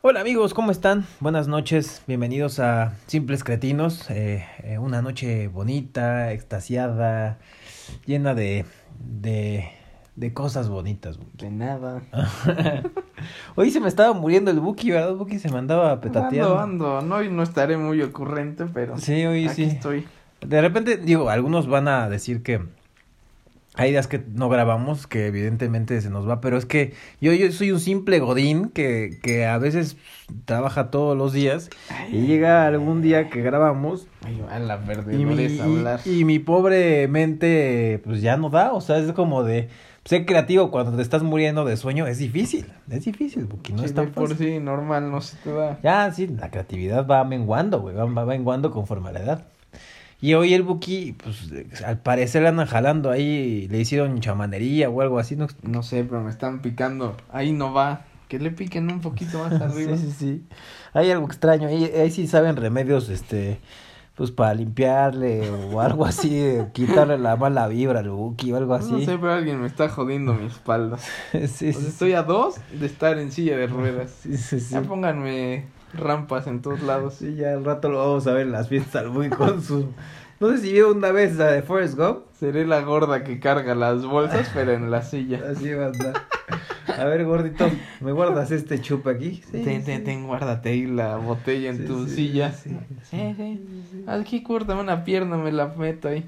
Hola amigos, ¿cómo están? Buenas noches, bienvenidos a Simples Cretinos. Eh, eh, una noche bonita, extasiada, llena de, de, de cosas bonitas. De nada. Hoy se me estaba muriendo el Buki, ¿verdad? Buki se me andaba petateando. Ando, ando. No, hoy no estaré muy ocurrente, pero Sí, hoy aquí sí. estoy. De repente, digo, algunos van a decir que hay días que no grabamos, que evidentemente se nos va, pero es que yo, yo soy un simple godín que, que a veces trabaja todos los días y llega algún día que grabamos Ay, la verde, y mi, es hablar. y, mi pobre mente pues ya no da, o sea, es como de ser creativo cuando te estás muriendo de sueño es difícil, es difícil, porque no Sí, es tan por fácil. sí, normal, no se te da. Ya, sí, la creatividad va menguando, güey, va, va menguando conforme a la edad. Y hoy el Buki, pues, al parecer le andan jalando ahí, le hicieron chamanería o algo así, ¿no? No sé, pero me están picando. Ahí no va. Que le piquen un poquito más arriba. Sí, sí, sí. Hay algo extraño, ahí, ahí sí saben remedios, este, pues, para limpiarle o algo así, quitarle la mala vibra al Buki o algo así. No sé, pero alguien me está jodiendo mi espalda. sí, sea, sí. estoy a dos de estar en silla de ruedas. Sí, sí, sí. Ya pónganme rampas en todos lados. Sí, ya al rato lo vamos a ver en las fiestas al Buki con su... No sé si vio una vez la de Forrest Gump. Seré la gorda que carga las bolsas, pero en la silla. Así va a andar. A ver, gordito, ¿me guardas este chupa aquí? Sí, ten, sí. ten, ten, guárdate ahí la botella en Sí, tu sí, silla. sí, Sí, sí. Aquí córtame una pierna, me la meto ahí.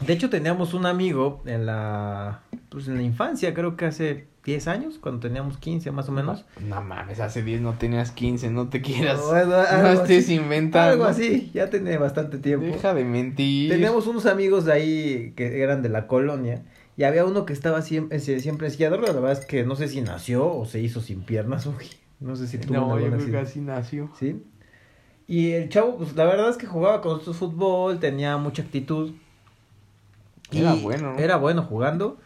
De hecho, teníamos un amigo en la, pues en la infancia, creo que hace 10 años, cuando teníamos 15 más o menos. No mames, hace 10 no tenías 15, no te quieras. No algo estés así, inventando. Algo así, ya tiene bastante tiempo. Deja de mentir. Teníamos unos amigos de ahí que eran de la colonia. Y había uno que estaba siempre, siempre en silla de ruedas. La verdad es que no sé si nació o se hizo sin piernas. Uy, no sé si tuvo No, yo creo que así nació. ¿Sí? Y el chavo, pues la verdad es que jugaba con su fútbol, tenía mucha actitud. Era bueno, ¿no? Era bueno jugando.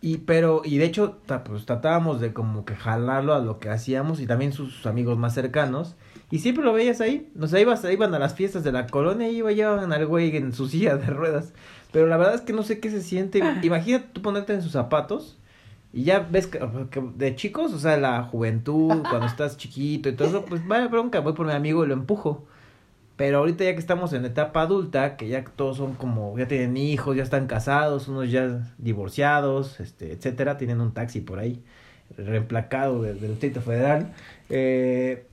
Y pero, y de hecho, pues tratábamos de como que jalarlo a lo que hacíamos y también sus amigos más cercanos. Y siempre lo veías ahí. O sea, ibas, iban a las fiestas de la colonia y iba, llevaban al güey en su silla de ruedas. Pero la verdad es que no sé qué se siente. Imagínate tú ponerte en sus zapatos. Y ya ves que, que de chicos, o sea, la juventud, cuando estás chiquito y todo eso, pues vaya bronca, voy por mi amigo y lo empujo. Pero ahorita ya que estamos en etapa adulta, que ya todos son como, ya tienen hijos, ya están casados, unos ya divorciados, este, etcétera, tienen un taxi por ahí, reemplacado de- del Distrito Federal. Eh,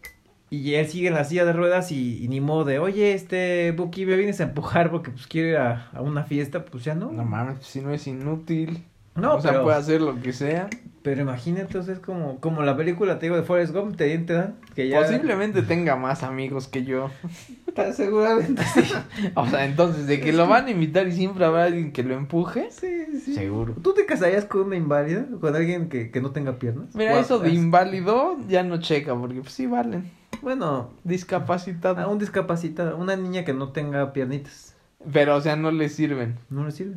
y él sigue en la silla de ruedas y, y ni modo de, oye, este, Buki, me vienes a empujar porque pues quiero ir a, a una fiesta, pues ya no. No mames, si no es inútil. No, o sea, pero- puede hacer lo que sea. Pero imagínate, entonces, como, como la película, te digo, de Forrest Gump, te, te dan, que ya... Posiblemente tenga más amigos que yo. Seguramente sí. O sea, entonces, de que lo van a invitar y siempre habrá alguien que lo empuje. Sí, sí. Seguro. ¿Tú te casarías con una inválida? ¿Con alguien que, que no tenga piernas? Mira, eso de es- inválido ya no checa, porque pues sí valen. Bueno, Discapacitado. a un discapacitado, una niña que no tenga piernitas, Pero, o sea, no le sirven. no le sirve.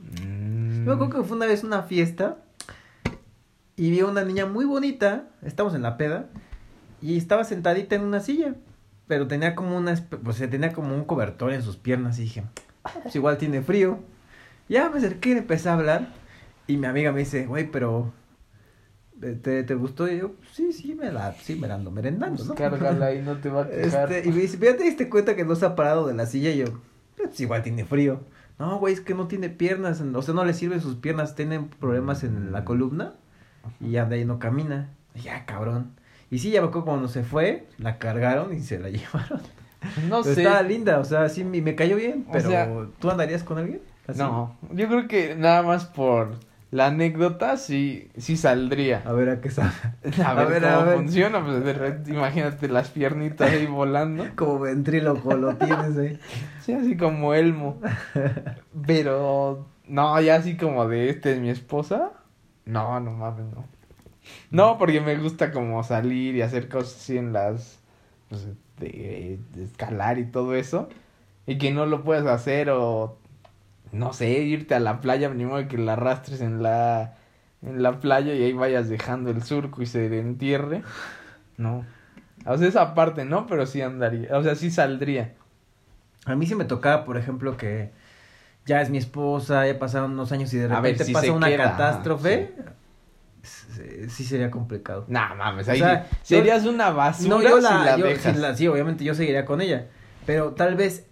Mm. Yo acuerdo que fue una vez una fiesta y vi a una niña muy bonita, estamos en la peda, y estaba sentadita en una silla, pero tenía como una, sea, tenía como un cobertor en sus piernas y dije, "Ah, pues igual tiene frío. Ya me acerqué y empecé a hablar y mi amiga me dice, güey, pero eh, ¿te, te gustó? Y yo, sí, sí, me la, sí, me la ando merendando, Pues ¿no? cárgala y no te va a quejar. Este, y me dice, ¿ya te diste cuenta que no se ha parado de la silla? Y yo, pues igual tiene frío. No, güey, es que no tiene piernas, o sea, no le sirven sus piernas, tienen problemas en la columna y anda ahí no camina. Ya, cabrón. Y sí, ya me acuerdo cuando se fue, la cargaron y se la llevaron. No Pero sé. Estaba linda, o sea, sí, me me cayó bien, O pero sea- ¿tú andarías con alguien? Así. No, yo creo que nada más por la anécdota sí, sí saldría. A ver, ¿a qué sabe? A ver, A ver, cómo a ver. funciona, pues de repente imagínate las piernitas ahí volando. Como ventríloco lo tienes ahí. Sí, así como Elmo. Pero, no, ya así como de este es mi esposa. No, no mames, no. No, porque me gusta como salir y hacer cosas así en las, pues, de, de escalar y todo eso. Y que no lo puedas hacer o, no sé, irte a la playa, ni modo que la arrastres en la, en la playa y ahí vayas dejando el surco y se entierre. No. O sea, esa parte no, pero sí andaría, o sea, sí saldría. A mí sí me tocaba, por ejemplo, que ya es mi esposa, ya pasaron unos años y de A ver, repente si pasa una queda, catástrofe. sí sería complicado. Nah, mames, O ahí sea, sí- serías una basura No, yo si la, la yo- dejas. la- sí, obviamente yo seguiría con ella, pero tal vez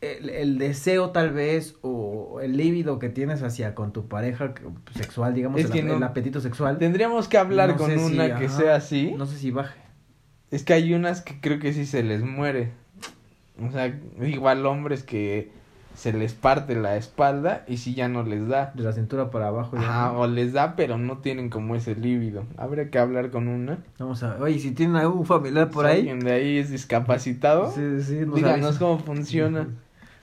el, el deseo tal vez o el líbido que tienes hacia con tu pareja sexual, digamos, el, que no- el apetito sexual, Tendríamos que hablar no con si, una que ajá, sea así. No sé si baje. Es que hay unas que creo que sí se les muere. O sea, igual hombres que se les parte la espalda y sí ya no les da. De la cintura para abajo. ya, Ajá, ¿no? o les da, pero no tienen como ese líbido. Habría que hablar con una. Vamos a ver. Oye, si tienen algún familiar por Si ahí. alguien de ahí es discapacitado, Sí, sí, nos díganos cómo funciona.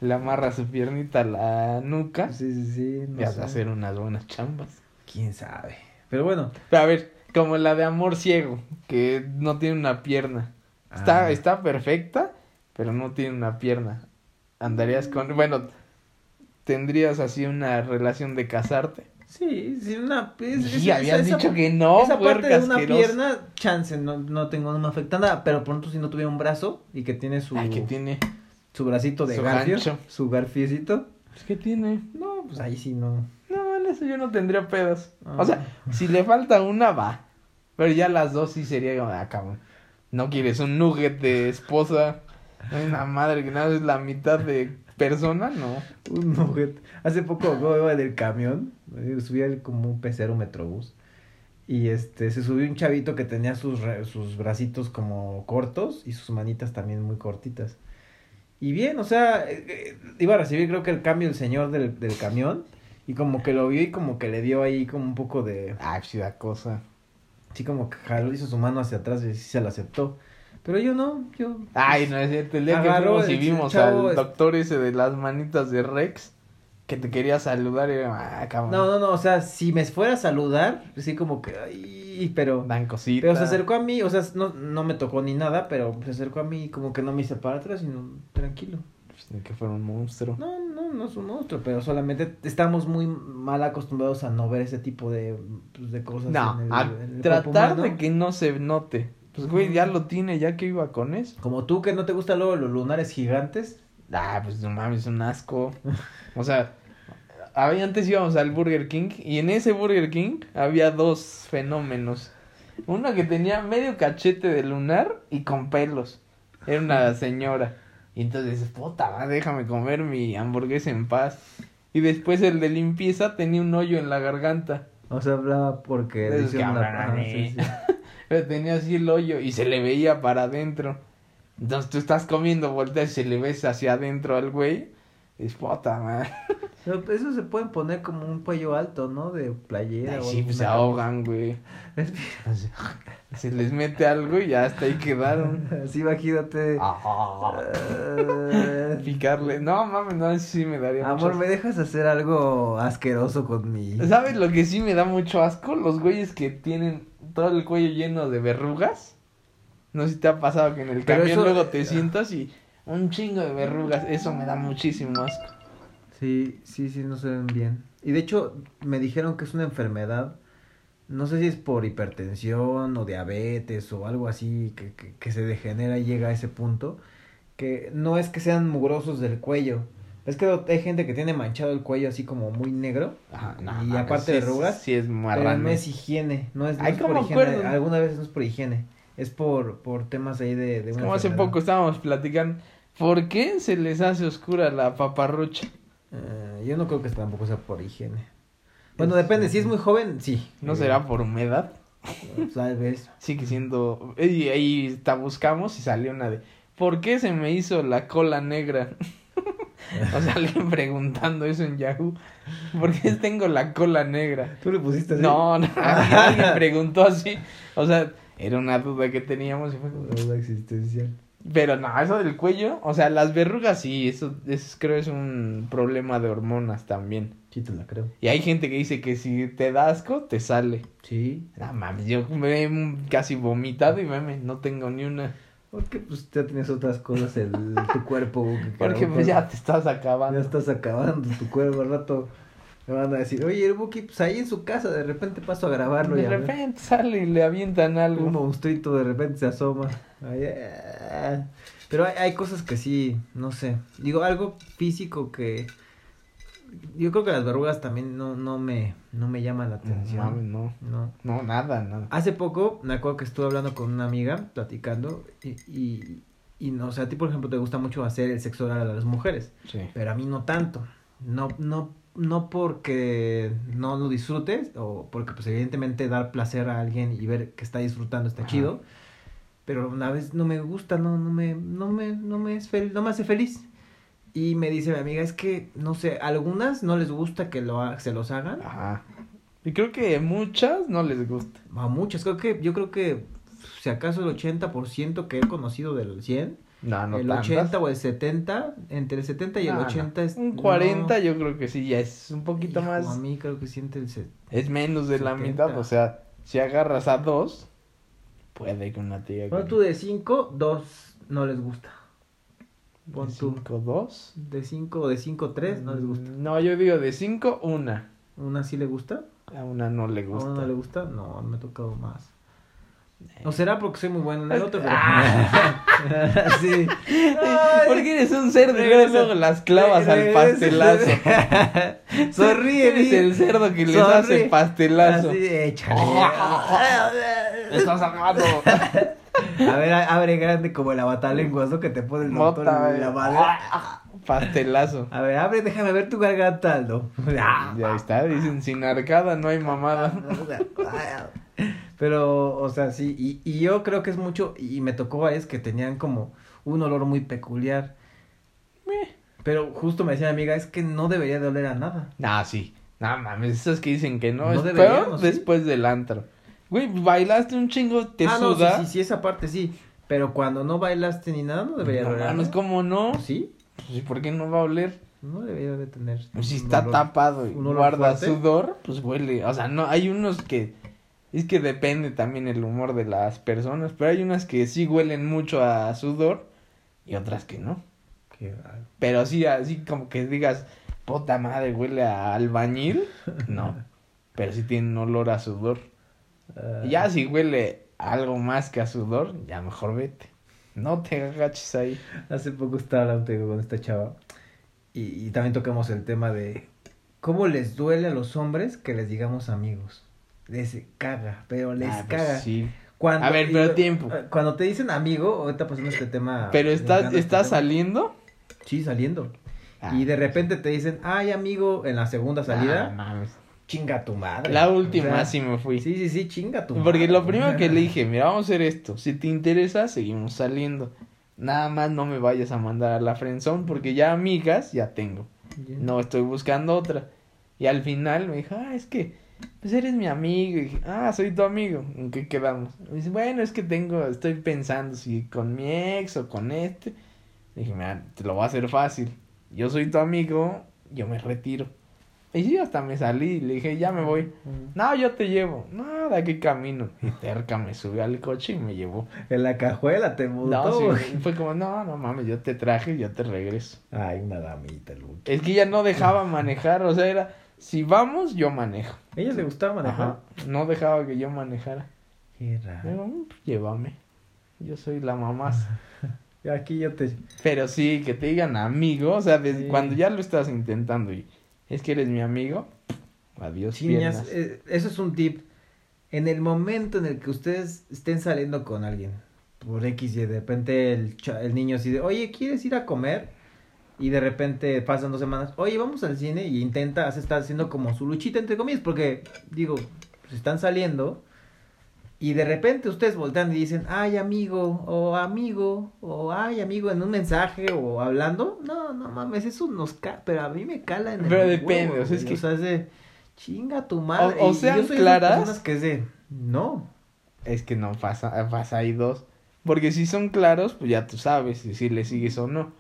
Le amarra su piernita a la nuca Sí, sí, sí. no y sé. hacer unas buenas chambas. Quién sabe. Pero bueno. Pero a ver, como la de amor ciego, que no tiene una pierna. Está, Ah. está perfecta, pero no tiene una pierna. Andarías con, bueno, tendrías así una relación de casarte. Sí, sí, una. es- habías esa- dicho que no, esa parte de una pierna, chance, no, no tengo, no me afecta nada, pero pronto si no tuviera un brazo y que tiene su, Ay, ¿qué tiene? su bracito de Su garfio, gancho. su garfiecito, Pues, ¿Qué tiene? no, pues ahí sí no. No, en eso yo no tendría pedos. Ah. O sea, si le falta una, va. Pero ya las dos sí sería como, ah, cabrón. No quieres un nugget de esposa. Una madre que nada es la mitad de persona, no. Un nugget. Hace poco yo iba del camión, eh, subía como un pecero metrobús. Y este, se subió un chavito que tenía sus, sus bracitos como cortos y sus manitas también muy cortitas. Y bien, o sea, eh, eh, iba a recibir creo que el cambio el señor del, del camión. Y como que lo vio y como que le dio ahí como un poco de... Ay, sí da cosa. Sí, como que jaló, hizo su mano hacia atrás y sí se la aceptó. Pero yo no, yo... Ay, no es cierto. El día que fuimos y vimos chavo, al doctor ese de las manitas de Rex, que te quería saludar y ah, cabrón. No, no, no, o sea, si me fuera a saludar, sí como que... Ay, pero... Dan cositas. Pero se acercó a mí, o sea, no, no me tocó ni nada, pero se acercó a mí y como que no me hice para atrás, sino tranquilo. Pues, que fuera un monstruo. No, no, no es un monstruo, pero solamente estamos muy mal acostumbrados a no ver ese tipo de, pues, de cosas. No, en el- a en el tratar de que no se note. Pues, güey, ya lo tiene, ya que iba con eso. Como tú que no te gustan luego los lunares gigantes. Ah, pues no mames, un asco. O sea, había, antes íbamos al Burger King y en ese Burger King había dos fenómenos. Uno que tenía medio cachete de lunar y con pelos. Era una señora. Y entonces puta, va, déjame comer mi hamburguesa en paz. Y después el de limpieza tenía un hoyo en la garganta. O sea, hablaba porque hicieron que ajá, así. sí, sí. Tenía así el hoyo y se le veía para adentro. Entonces tú estás comiendo, volteas y le ves hacia adentro al güey. Es puta, man. Pero eso se pueden poner como un cuello alto, ¿no? De playera. Ay, o sí, pues se ahogan, güey. Se les mete algo y ya hasta ahí quedaron. Así imagínate. Eh, Picarle. No, mames, no, eso sí me daría Amor, mucho ¿me dejas hacer algo asqueroso con mi... ¿Sabes lo que sí me da mucho asco? Los güeyes que tienen todo el cuello lleno de verrugas. No sé si te ha pasado que en el Pero camión eso- luego te sientas y un chingo de verrugas. Eso me da muchísimo asco. Sí, sí, sí, no se ven bien. Y de hecho, me dijeron que es una enfermedad, no sé si es por hipertensión o diabetes o algo así, que, que, que se degenera y llega a ese punto, que no es que sean mugrosos del cuello. Es que hay gente que tiene manchado el cuello así como muy negro. Ajá, Y mames, aparte sí de es- arrugas, Sí es Pero no es higiene, no es, no Ay, es por ¿cómo higiene. acuerdo? Alguna vez no es por higiene, es por, por temas ahí de, de Es una como hace poco estábamos platicando. ¿Por qué se les hace oscura la paparrucha? Eh, yo no creo que tampoco sea por higiene. Bueno, Es- depende, si es muy joven, sí. ¿No Eh, será por humedad? Tal vez. Sigue siendo... Y ahí está, buscamos y salió una de... ¿Por qué se me hizo la cola negra? o sea, alguien preguntando eso en Yahoo. ¿Por qué tengo la cola negra? ¿Tú le pusiste así? No, no, alguien, preguntó así. O sea, era una duda que teníamos y fue como... Duda existencial. Pero no, eso del cuello, o sea, las verrugas sí, eso, eso creo es un problema de hormonas también. Sí, te la creo. Y hay gente que dice que si te da asco, te sale. Sí. No mames, yo me he casi vomitado y meme, no tengo ni una. Porque pues ya tienes otras cosas en tu cuerpo. que Porque pues ya te estás ya acabando. estás acabando tu cuerpo al rato. Me van a decir, oye, el Buki, pues ahí en su casa, de repente paso a grabarlo. y De ver". repente sale y le avientan Un algo. monstruito de repente se asoma. Ay, ah. Pero hay, hay cosas que sí, no sé. Digo, algo físico que yo creo que las verrugas también no, no me, no me llaman la No, atención. mames, no. No. No, nada, nada. Hace poco me acuerdo que estuve hablando con una amiga, platicando, y, y, y no, o sea, a ti por ejemplo te gusta mucho hacer el sexo oral a las mujeres, Sí. pero a mí no tanto. No, no, no porque no lo disfrutes, o porque pues evidentemente dar placer a alguien y ver que está disfrutando está Ajá. chido, pero una vez no me gusta, no, no me, no me, no me, es fel- no me hace feliz. Y me dice mi amiga, es que, no sé, algunas no les gusta que lo, ha- se los hagan, Ajá. Y creo que muchas no les gusta. A muchas, creo que, yo creo que si acaso el 80% que he conocido del 100, No, no el tantas. 80 o el 70, entre el 70 y el No, no. 80 es... Un 40 no, yo creo que sí, ya es un poquito hijo, más. A mí creo que siente el... se- Es menos de la 70. mitad, o sea, si agarras a dos, puede que una tía... Pon tú de 5, 2 no les gusta. Pon tú 5, 2. de 5 o de 5, 3 no les gusta. No, yo digo de 5, una. ¿Una sí le gusta? A una no le ¿A gusta. una no le gusta? No, me ha tocado más. ¿O será porque soy muy bueno en el otro? Pero... Ah. sí. Porque eres un cerdo y luego las clavas al pastelazo. Sonríe, Eres el cerdo que les hace pastelazo. Así, échale. Estás amando. A ver, abre grande como el abatalenguas, ¿no? Que te pone el doctor Mota, en la güey. madre. Pastelazo. A ver, abre, déjame ver tu garganta. Ya está, dicen sin arcada no hay mamada. Pero, o sea, sí, y, y yo creo que es mucho, y me tocó varias que tenían como un olor muy peculiar. Pero justo me decía mi amiga, es que no debería de oler a nada. Nah, sí. No mames, esos que dicen que no, No es peor ¿no? Sí. después del antro. Güey, bailaste un chingo, te ah, no, sí, suda. sí, sí, esa parte sí. Pero cuando no bailaste ni nada, no debería de No oler a mames, nada. ¿cómo no? ¿Sí? Pues, ¿y ¿por qué no va a oler? No debería de tener. Pues si está olor. tapado y guarda fuerte. sudor, pues huele. O sea, no, hay unos que. Es que depende también el humor de las personas, pero hay unas que sí huelen mucho a sudor y otras que no. Qué. Pero sí, así como que digas, puta madre, huele a albañil, no. Pero sí tienen olor a sudor. Ah, ya si huele algo más que a sudor, ya mejor vete. No te agaches ahí. Hace poco estaba hablando con esta chava y, y también tocamos el tema de cómo les duele a los hombres que les digamos amigos. Les caga, pero les Ah, pues caga. sí. Cuando, A ver, pero tiempo. Cuando te dicen amigo, ahorita pasando este tema. Pero este estás tema. saliendo. Sí, saliendo. Ah, y de repente te dicen, ay, amigo, en la segunda salida, ah, mames. chinga tu madre. La O última sea, sí me fui. Sí, sí, sí, chinga tu Porque madre. lo primero que le dije, mira, vamos a hacer esto. Si te interesa, seguimos saliendo. Nada más no me vayas a mandar a la friendzone porque ya amigas ya tengo. No estoy buscando otra. Y al final me dijo, ah, es que, pues eres mi amigo. Y dije, ah, soy tu amigo. ¿En qué quedamos? Me dice, bueno, es que tengo, estoy pensando si con mi ex o con este. dije, mira, te lo voy a hacer fácil. Yo soy tu amigo, yo me retiro. Y sí, hasta me salí. Le dije, ya me voy. No, yo te llevo. No, de aquí camino. Y terca me subió al coche y me llevó. En la cajuela te mutó. No, sí, fue como, no, no mames, yo te traje y yo te regreso. Ay, una damita, Luke. Es que ya no dejaba manejar, o sea, era, si vamos, yo manejo. ¿A ella le gustaba manejar? Ajá, no dejaba que yo manejara. Qué raro. Digo, "Mm, pues, llévame, yo soy la mamás. Aquí yo te... Pero sí, que te digan amigo, o sea, desde Sí. cuando ya lo estás intentando y es que eres mi amigo, adiós piernas. eh, eso es un tip. En el momento en el que ustedes estén saliendo con alguien, por X y de repente el, el niño así de, oye, ¿quieres ir a comer? Y de repente pasan dos semanas, oye, vamos al cine y intenta, se está haciendo como su luchita entre comillas, porque digo, pues están saliendo y de repente ustedes voltean y dicen, ay amigo, o amigo, o ay amigo en un mensaje o hablando, no, no mames, eso nos ca pero a mí me cala en el Pero huevo, depende, o sea, es que- o sea, es de, chinga tu madre. O- o Y sean yo soy de claras. personas que es de, no, Es que no pasa, pasa ahí dos. Porque si son claros, pues ya tú sabes si, si le sigues o no.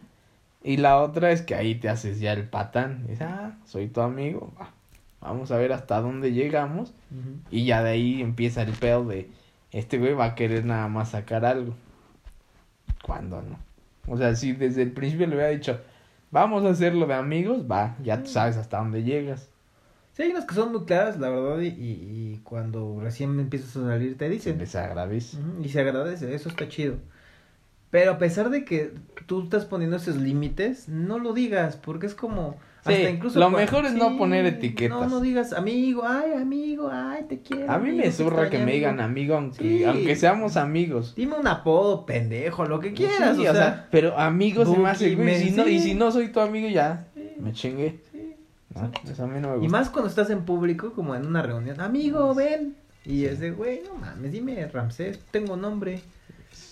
Y la otra es que ahí te haces ya el patán. Dices, ah, soy tu amigo. va, Vamos a ver hasta dónde llegamos. Y ya de ahí empieza el pedo de, este güey va a querer nada más sacar algo. ¿Cuándo no? O sea, si desde el principio le hubiera dicho, vamos a hacerlo de amigos, va, ya tú sabes hasta dónde llegas. Sí, hay unas que son muy claras, la verdad, y, y, cuando recién empiezas a salir te Se dicen. les agradece. Ujú, Y se agradece, eso está chido. Pero a pesar de que tú estás poniendo esos límites, no lo digas, porque es como, Sí, Hasta incluso lo mejor es no poner etiquetas. No, no digas amigo, ay, amigo, ay, te quiero. A mí amigo, me zurra que me digan amigo. aunque, Sí. aunque seamos amigos. Dime un apodo, pendejo, lo que quieras, o, sea, pero amigo se me hace, güey. Si no, y si no soy tu amigo, ya me chingué. sí. ¿no? Eso a mí no me gusta. Y más cuando estás en público, como en una reunión, amigo, ven. Y es de, güey, no mames, dime Ramsés, tengo nombre.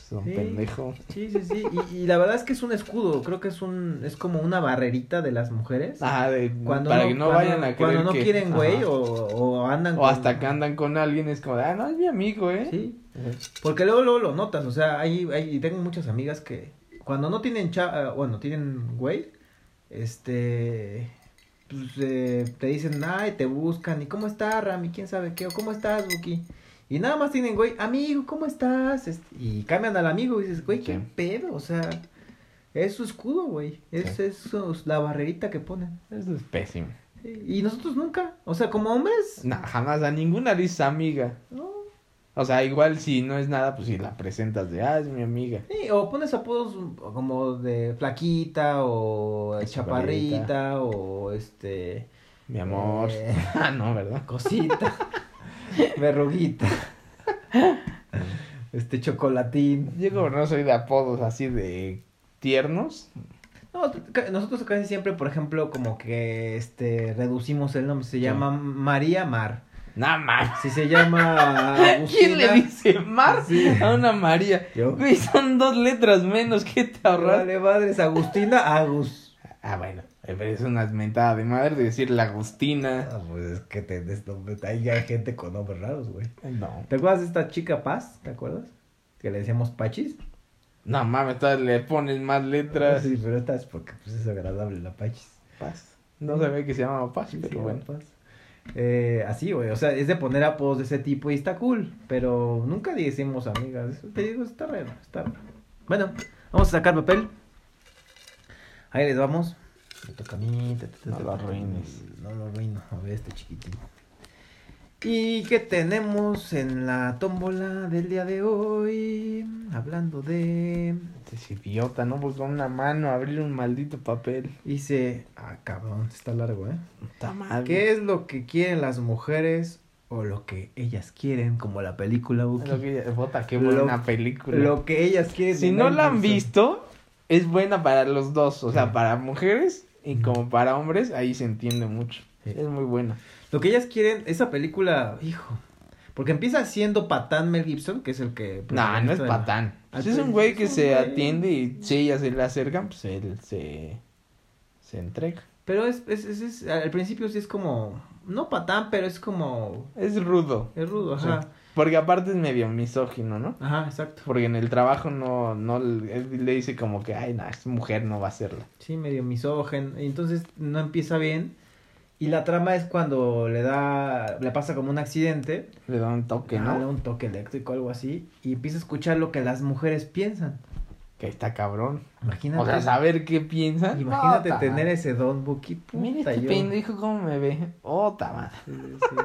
Es un Sí. pendejo. Sí, sí, sí. Y, y la verdad es que es un escudo, creo que es un, es como una barrerita de las mujeres. Ajá, de, Cuando para no, que no cuando- vayan a creer Cuando no que- quieren, güey, o, o andan O hasta que andan con alguien es como, de, ah, no, es mi amigo, ¿eh? Sí, porque luego, luego lo notas, o sea, hay, hay, y tengo muchas amigas que cuando no tienen, cha, eh, bueno, tienen güey, este, pues eh, te dicen, ay, te buscan, y cómo estás, Rami, quién sabe qué, o cómo estás, Buki. Y nada más tienen, güey, amigo, ¿cómo estás? Este, Y cambian al amigo y dices, güey, qué Sí. pedo, o sea, es su escudo, güey, es, Sí. es su- la barrerita que ponen. Eso es pésimo. Y nosotros nunca, o sea, como hombres, No, jamás a ninguna dices amiga. no. O sea, igual si no es nada, pues si la presentas de, ah, es mi amiga. Sí, o pones apodos como de flaquita o Chaparrita. chaparrita o este Mi amor. eh, Ah, no, ¿verdad? cosita, verruguita, este chocolatín. Yo como no soy de apodos así de tiernos. No, nosotros casi siempre, por ejemplo, como que este reducimos el nombre, se llama María Mar. Nada más. Si se llama ¿Quién le Agustina, dice Mar Sí. a una María? Yo. Güey, son dos letras menos. ¿Qué te ahorras? Vale, madres, Agustina, Agus. Ah, bueno. Pero es una mentada de madre decir la Agustina. Ah, pues es que te ahí hay gente con nombres raros, güey. No. ¿Te acuerdas de esta chica Paz? ¿Te acuerdas? Que le decíamos Pachis. No mames, todavía le pones más letras. Sí, pero esta es porque pues, es agradable la Pachis. Paz. No sabía que se llamaba Paz, Sí, pero sí, bueno. Paz. Eh, así, güey, o sea, es de poner apodos de ese tipo y está cool, pero nunca decimos amigas, eso te digo, está raro, está raro. Bueno, vamos a sacar papel. Ahí les vamos. Me toca a mí. ta, ta, No ta, lo arruines. No lo arruino, a ver este chiquitín. ¿Y qué tenemos en la tómbola del día de hoy? Hablando de... Este es idiota, ¿no? Con una mano abrir un maldito papel. Dice... Ah, cabrón, está largo, ¿eh? Está mal. ¿Qué es lo que quieren las mujeres o lo que ellas quieren, como la película Buki? Lo que, bota, qué Lo- buena película. Lo que ellas quieren. Si no la han visto, es buena para los dos. O sea, Sí. para mujeres y como para hombres, ahí se entiende mucho. Sí. Es muy buena. Lo que ellas quieren, esa película, hijo. Porque empieza siendo patán Mel Gibson, que es el que. No, no es la- patán. Pues es un güey que se güey. atiende y si ellas se le acercan, pues él se, se entrega. Pero es, es, es, es- al principio sí es como. No patán, pero es como. Es rudo. Es rudo, ajá. Sí. Porque aparte es medio misógino, ¿no? Ajá, exacto. Porque en el trabajo no, no, él le dice como que, ay, no, es mujer, no va a hacerla. Sí, medio misógeno. Y entonces no empieza bien. Y la trama es cuando le da. Le pasa como un accidente. Le da un toque, Ajá, le da ¿no? un toque eléctrico, algo así. Y empieza a escuchar lo que las mujeres piensan. Que está cabrón. Imagínate. O sea, saber qué piensa. Imagínate Ota tener ese don, Buki. Mira este yo- pendejo cómo me ve. Ota madre. Sí, sí.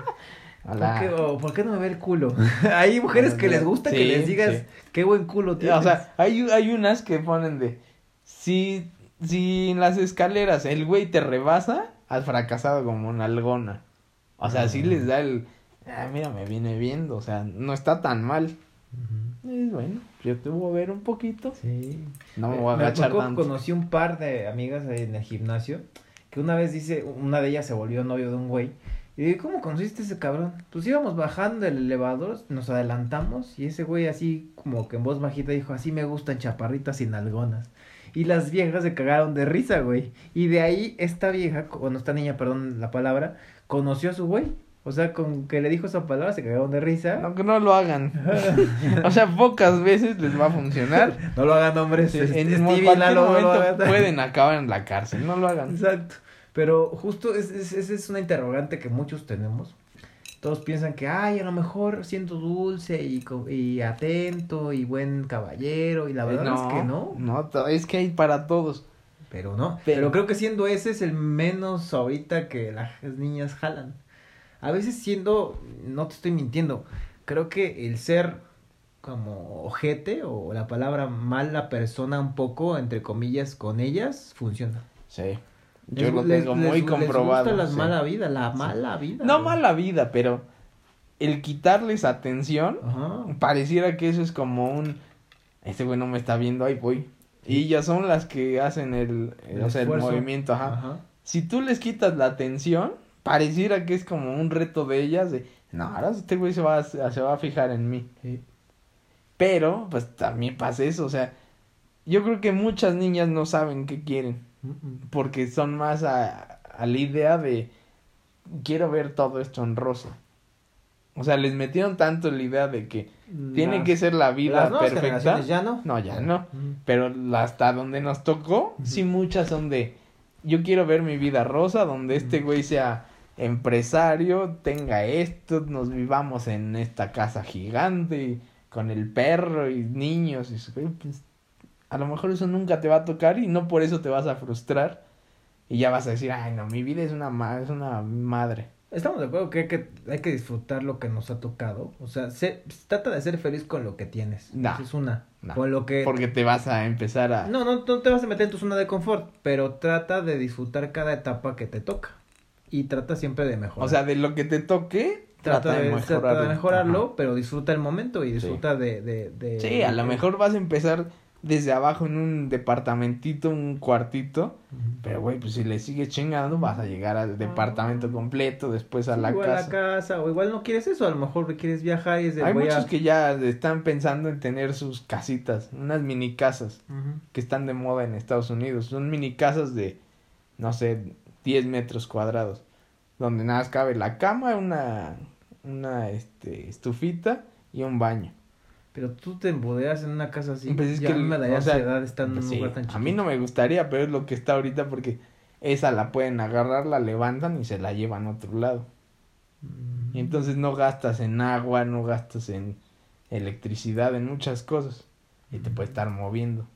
¿Por Hola. qué, ¿Por qué no me ve el culo? Hay mujeres que les gusta que les digas sí. qué buen culo tienes. O sea, hay, hay unas que ponen de. Si, si en las escaleras el güey te rebasa, has fracasado como una algona. O sea, sí Ah. les da el. Ah, mira, me viene viendo. O sea, no está tan mal. Es bueno, yo te voy a ver un poquito. Sí. No me voy a agachar tanto. Conocí un par de amigas ahí en el gimnasio que una vez dice, una de ellas se volvió novio de un güey. Y ¿cómo conociste ese cabrón? Pues íbamos bajando el elevador, nos adelantamos y ese güey así como que en voz bajita dijo, así me gustan chaparritas sin algonas. Y las viejas se cagaron de risa, güey. Y de ahí esta vieja, bueno, esta niña, perdón la palabra, conoció a su güey. O sea, con que le dijo esa palabra se cagaron de risa. Aunque no lo hagan. o sea, pocas veces les va a funcionar. No lo hagan hombres. Sí, este, en no lo momento hagan. pueden acabar en la cárcel. No lo hagan. Exacto. Pero justo es, es, es, una interrogante que muchos tenemos. Todos piensan que, ay, a lo mejor siendo dulce y, y atento y buen caballero. Y la verdad es que no. No, es que hay para todos. Pero no. Pero- Pero, creo que siendo ese es el menos ahorita que las niñas jalan. A veces siendo, no te estoy mintiendo, creo que el ser como ojete o la palabra mala persona un poco, entre comillas, con ellas, funciona. Sí. Yo Les- lo les- tengo les- muy les comprobado. gusta la sí. mala vida, la mala vida. No güey. mala vida, pero el quitarles atención, Ajá. pareciera que eso es como un... Este güey no me está viendo, ahí voy. Y ellas son las que hacen el, el- o sea, el movimiento, ajá. Ajá. Si tú les quitas la atención, pareciera que es como un reto de ellas de... No, ahora este güey se va, a, se va a fijar en mí. Sí. Pero, pues también pasa eso, o sea, yo creo que muchas niñas no saben qué quieren, porque son más a, a la idea de quiero ver todo esto en rosa. O sea, les metieron tanto la idea de que tiene que ser la vida las perfecta. ya no. No, ya no. Mm. Pero hasta donde nos tocó, sí muchas son de yo quiero ver mi vida rosa, donde este güey sea empresario, tenga esto, nos vivamos en esta casa gigante y con el perro y niños y pues, a lo mejor eso nunca te va a tocar y no por eso te vas a frustrar y ya vas a decir, ay no, mi vida es una ma- es una madre. Estamos de acuerdo que hay, que hay que disfrutar lo que nos ha tocado. O sea, se- trata de ser feliz con lo que tienes. No. Es una. No, Con lo que... Porque te vas a empezar a No, no, no te vas a meter en tu zona de confort, pero trata de disfrutar cada etapa que te toca. Y trata siempre de mejorar. o sea, de lo que te toque, trata, de, mejorarlo. trata de mejorarlo, Ajá. pero disfruta el momento y disfruta de, de, de- Sí, a lo de- mejor vas a empezar desde abajo en un departamentito, un cuartito, pero güey, pues si le sigues chingando vas a llegar al departamento completo, después a Sí, la igual casa. la casa, o igual no quieres eso, a lo mejor quieres viajar y es de Hay muchos a... que ya están pensando en tener sus casitas, unas mini casas que están de moda en Estados Unidos. Son mini casas de, no sé, 10 metros cuadrados, donde nada más cabe la cama, una, una este, estufita y un baño. Pero tú te empoderas en una casa así. Pues es ya que, me daría o sea, ansiedad estar en un Pues sí, lugar tan chiquito. a mí no me gustaría, pero es lo que está ahorita porque esa la pueden agarrar, la levantan y se la llevan a otro lado. Mm. Y entonces no gastas en agua, no gastas en electricidad, en muchas cosas. Y te puede estar moviendo.